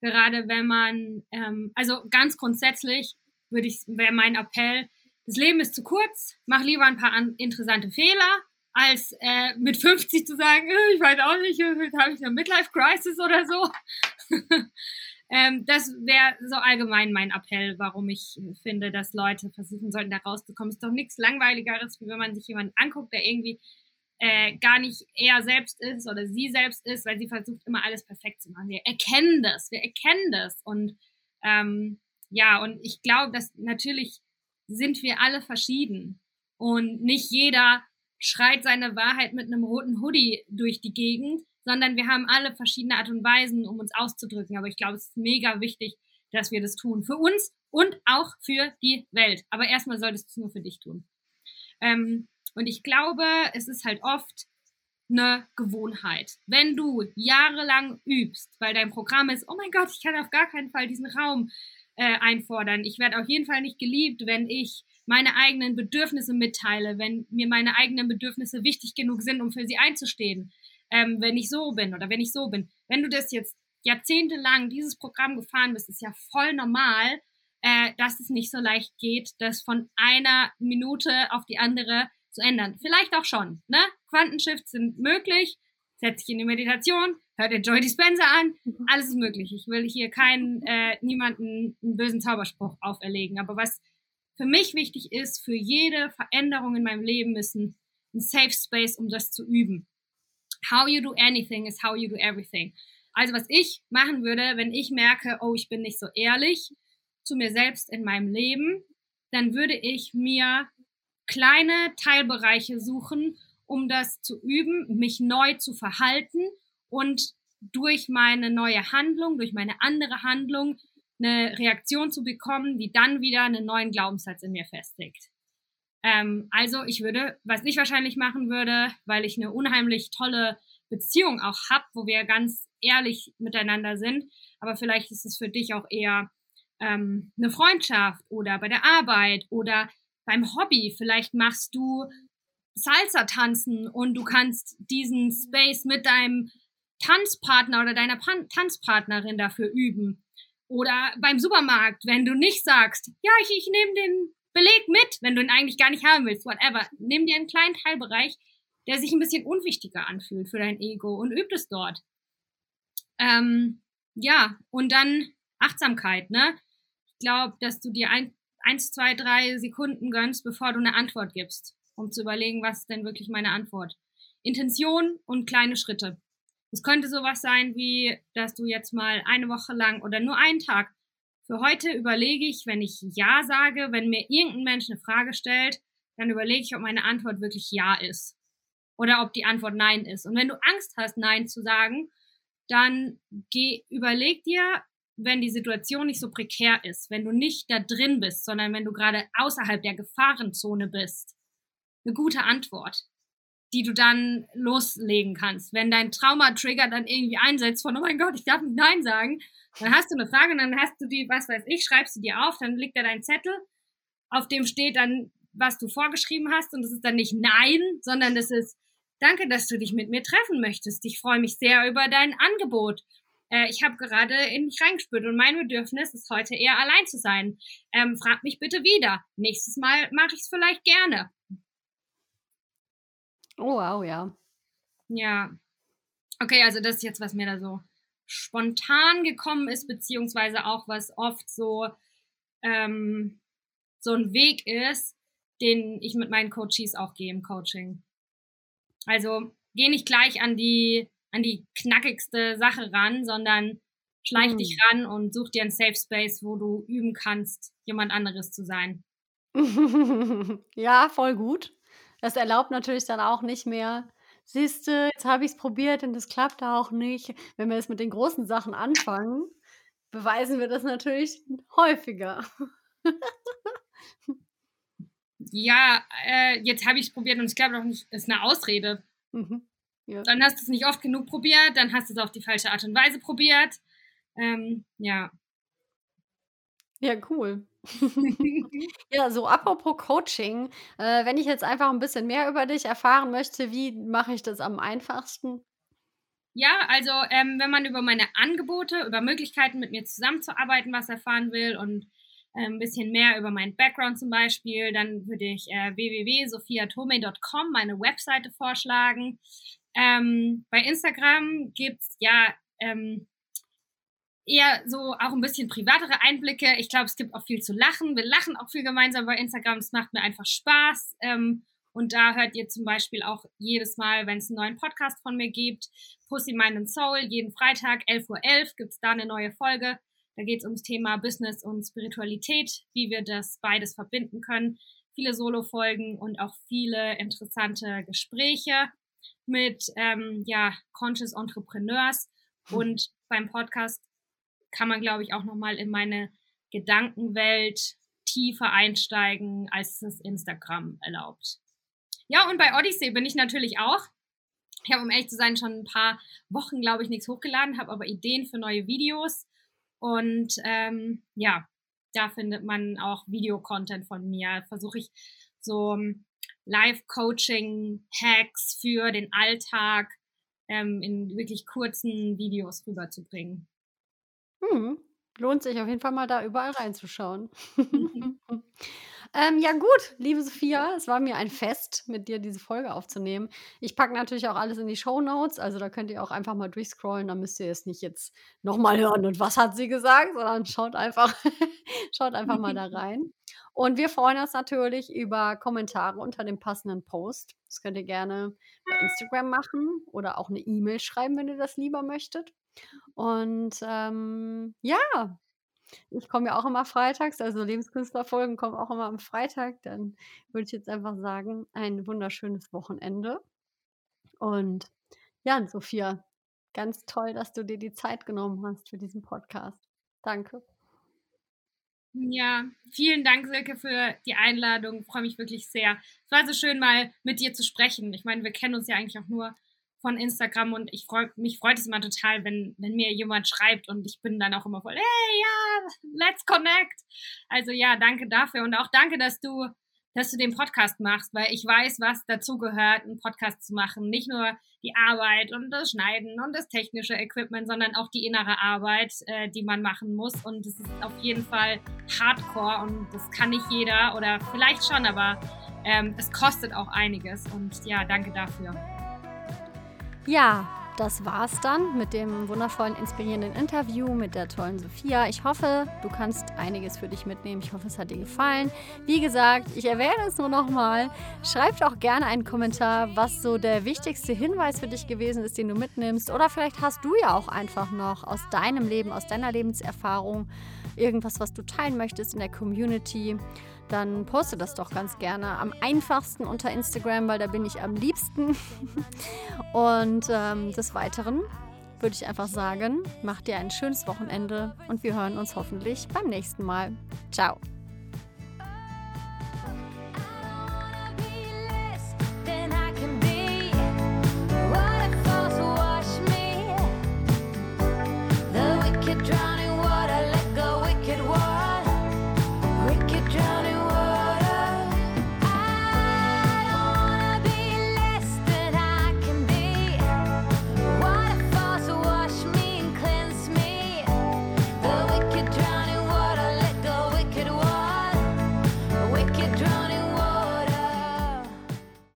Gerade wenn man, ähm, also ganz grundsätzlich würde ich, wäre mein Appell, das Leben ist zu kurz, mach lieber ein paar interessante Fehler, als äh, mit 50 zu sagen, äh, ich weiß auch nicht, habe ich eine Midlife-Crisis oder so. [LAUGHS] ähm, das wäre so allgemein mein Appell, warum ich finde, dass Leute versuchen sollten, da rauszukommen. Ist doch nichts Langweiligeres, wie wenn man sich jemanden anguckt, der irgendwie äh, gar nicht er selbst ist oder sie selbst ist, weil sie versucht immer alles perfekt zu machen. Wir erkennen das, wir erkennen das. Und ähm, ja, und ich glaube, dass natürlich sind wir alle verschieden. Und nicht jeder schreit seine Wahrheit mit einem roten Hoodie durch die Gegend, sondern wir haben alle verschiedene Art und Weisen, um uns auszudrücken. Aber ich glaube, es ist mega wichtig, dass wir das tun. Für uns und auch für die Welt. Aber erstmal solltest du es nur für dich tun. Ähm, und ich glaube, es ist halt oft eine Gewohnheit. Wenn du jahrelang übst, weil dein Programm ist, oh mein Gott, ich kann auf gar keinen Fall diesen Raum äh, einfordern. Ich werde auf jeden Fall nicht geliebt, wenn ich meine eigenen Bedürfnisse mitteile, wenn mir meine eigenen Bedürfnisse wichtig genug sind, um für sie einzustehen, ähm, wenn ich so bin oder wenn ich so bin. Wenn du das jetzt jahrzehntelang dieses Programm gefahren bist, ist ja voll normal, äh, dass es nicht so leicht geht, das von einer Minute auf die andere zu ändern. Vielleicht auch schon, ne? Quantenshifts sind möglich. Setz dich in die Meditation, hört dir Joy Dispenza an, mhm. alles ist möglich. Ich will hier keinen, äh, niemanden einen bösen Zauberspruch auferlegen. Aber was für mich wichtig ist, für jede Veränderung in meinem Leben ist ein, ein Safe Space, um das zu üben. How you do anything is how you do everything. Also was ich machen würde, wenn ich merke, oh, ich bin nicht so ehrlich zu mir selbst in meinem Leben, dann würde ich mir kleine Teilbereiche suchen, um das zu üben, mich neu zu verhalten und durch meine neue Handlung, durch meine andere Handlung eine Reaktion zu bekommen, die dann wieder einen neuen Glaubenssatz in mir festigt. Ähm, also ich würde, was ich wahrscheinlich machen würde, weil ich eine unheimlich tolle Beziehung auch habe, wo wir ganz ehrlich miteinander sind, aber vielleicht ist es für dich auch eher ähm, eine Freundschaft oder bei der Arbeit oder beim Hobby. Vielleicht machst du Salsa tanzen und du kannst diesen Space mit deinem Tanzpartner oder deiner Pan Tanzpartnerin dafür üben. Oder beim Supermarkt, wenn du nicht sagst, ja, ich, ich nehme den Beleg mit, wenn du ihn eigentlich gar nicht haben willst, whatever. Nimm dir einen kleinen Teilbereich, der sich ein bisschen unwichtiger anfühlt für dein Ego und üb es dort. Ähm, ja, und dann Achtsamkeit, ne? Ich glaube, dass du dir ein, eins, zwei, drei Sekunden gönnst, bevor du eine Antwort gibst, um zu überlegen, was ist denn wirklich meine Antwort. Intention und kleine Schritte. Es könnte sowas sein wie, dass du jetzt mal eine Woche lang oder nur einen Tag für heute überlege ich, wenn ich Ja sage, wenn mir irgendein Mensch eine Frage stellt, dann überlege ich, ob meine Antwort wirklich Ja ist oder ob die Antwort Nein ist. Und wenn du Angst hast, Nein zu sagen, dann geh, überleg dir, wenn die Situation nicht so prekär ist, wenn du nicht da drin bist, sondern wenn du gerade außerhalb der Gefahrenzone bist, eine gute Antwort, die du dann loslegen kannst. Wenn dein Trauma-Trigger dann irgendwie einsetzt von, oh mein Gott, ich darf nicht Nein sagen, dann hast du eine Frage und dann hast du die, was weiß ich, schreibst du dir auf, dann liegt da dein Zettel, auf dem steht dann, was du vorgeschrieben hast und das ist dann nicht Nein, sondern das ist, danke, dass du dich mit mir treffen möchtest. Ich freue mich sehr über dein Angebot äh, ich habe gerade in mich reingespürt und mein Bedürfnis ist heute eher allein zu sein. Ähm, frag mich bitte wieder. Nächstes Mal mache ich es vielleicht gerne. Oh, wow, ja. Ja. Okay, also das ist jetzt, was mir da so spontan gekommen ist, beziehungsweise auch was oft so, ähm, so ein Weg ist, den ich mit meinen Coaches auch gehe im Coaching. Also geh nicht gleich an die an die knackigste Sache ran, sondern schleich mhm. dich ran und such dir einen Safe Space, wo du üben kannst, jemand anderes zu sein. [LAUGHS] ja, voll gut. Das erlaubt natürlich dann auch nicht mehr. Siehst du, jetzt habe ich es probiert und es klappt auch nicht. Wenn wir jetzt mit den großen Sachen anfangen, beweisen wir das natürlich häufiger. [LAUGHS] ja, äh, jetzt habe ich es probiert und es klappt auch nicht. Ist eine Ausrede. Mhm. Ja. Dann hast du es nicht oft genug probiert, dann hast du es auf die falsche Art und Weise probiert. Ähm, ja. Ja, cool. [LAUGHS] ja, so apropos Coaching, äh, wenn ich jetzt einfach ein bisschen mehr über dich erfahren möchte, wie mache ich das am einfachsten? Ja, also ähm, wenn man über meine Angebote, über Möglichkeiten mit mir zusammenzuarbeiten, was erfahren will und äh, ein bisschen mehr über meinen Background zum Beispiel, dann würde ich äh, www.sophiatome.com meine Webseite vorschlagen. Ähm, bei Instagram gibt's ja ähm, eher so auch ein bisschen privatere Einblicke. Ich glaube, es gibt auch viel zu lachen. Wir lachen auch viel gemeinsam bei Instagram. Es macht mir einfach Spaß. Ähm, und da hört ihr zum Beispiel auch jedes Mal, wenn es einen neuen Podcast von mir gibt, Pussy Mind and Soul, jeden Freitag 11.11 Uhr .11, gibt's da eine neue Folge. Da geht es ums Thema Business und Spiritualität, wie wir das beides verbinden können. Viele Solo-Folgen und auch viele interessante Gespräche mit ähm, ja, Conscious Entrepreneurs. Hm. Und beim Podcast kann man, glaube ich, auch nochmal in meine Gedankenwelt tiefer einsteigen, als es Instagram erlaubt. Ja, und bei Odyssey bin ich natürlich auch. Ich habe, um ehrlich zu sein, schon ein paar Wochen, glaube ich, nichts hochgeladen, habe aber Ideen für neue Videos. Und ähm, ja, da findet man auch Videocontent von mir. Versuche ich so Live-Coaching-Hacks für den Alltag ähm, in wirklich kurzen Videos rüberzubringen. Hm. Lohnt sich auf jeden Fall mal da überall reinzuschauen. [LAUGHS] [LAUGHS] Ähm, ja, gut, liebe Sophia, es war mir ein Fest, mit dir diese Folge aufzunehmen. Ich packe natürlich auch alles in die Show Notes, also da könnt ihr auch einfach mal durchscrollen, da müsst ihr es nicht jetzt nochmal hören und was hat sie gesagt, sondern schaut einfach, [LAUGHS] schaut einfach mal da rein. Und wir freuen uns natürlich über Kommentare unter dem passenden Post. Das könnt ihr gerne bei Instagram machen oder auch eine E-Mail schreiben, wenn ihr das lieber möchtet. Und ähm, ja, ich komme ja auch immer freitags, also Lebenskünstlerfolgen kommen auch immer am Freitag. Dann würde ich jetzt einfach sagen, ein wunderschönes Wochenende. Und ja, Sophia, ganz toll, dass du dir die Zeit genommen hast für diesen Podcast. Danke. Ja, vielen Dank, Silke, für die Einladung. Ich freue mich wirklich sehr. Es war so schön, mal mit dir zu sprechen. Ich meine, wir kennen uns ja eigentlich auch nur von Instagram und ich freu, mich freut es immer total, wenn, wenn mir jemand schreibt und ich bin dann auch immer voll, hey, ja, let's connect. Also ja, danke dafür und auch danke, dass du, dass du den Podcast machst, weil ich weiß, was dazu gehört, einen Podcast zu machen. Nicht nur die Arbeit und das Schneiden und das technische Equipment, sondern auch die innere Arbeit, äh, die man machen muss. Und es ist auf jeden Fall Hardcore und das kann nicht jeder oder vielleicht schon, aber ähm, es kostet auch einiges. Und ja, danke dafür. Ja, das war's dann mit dem wundervollen, inspirierenden Interview mit der tollen Sophia. Ich hoffe, du kannst einiges für dich mitnehmen. Ich hoffe, es hat dir gefallen. Wie gesagt, ich erwähne es nur nochmal. Schreib auch gerne einen Kommentar, was so der wichtigste Hinweis für dich gewesen ist, den du mitnimmst. Oder vielleicht hast du ja auch einfach noch aus deinem Leben, aus deiner Lebenserfahrung irgendwas, was du teilen möchtest in der Community, dann poste das doch ganz gerne. Am einfachsten unter Instagram, weil da bin ich am liebsten. [LAUGHS] Und ähm, des Weiteren würde ich einfach sagen, mach dir ein schönes Wochenende und wir hören uns hoffentlich beim nächsten Mal. Ciao. could drive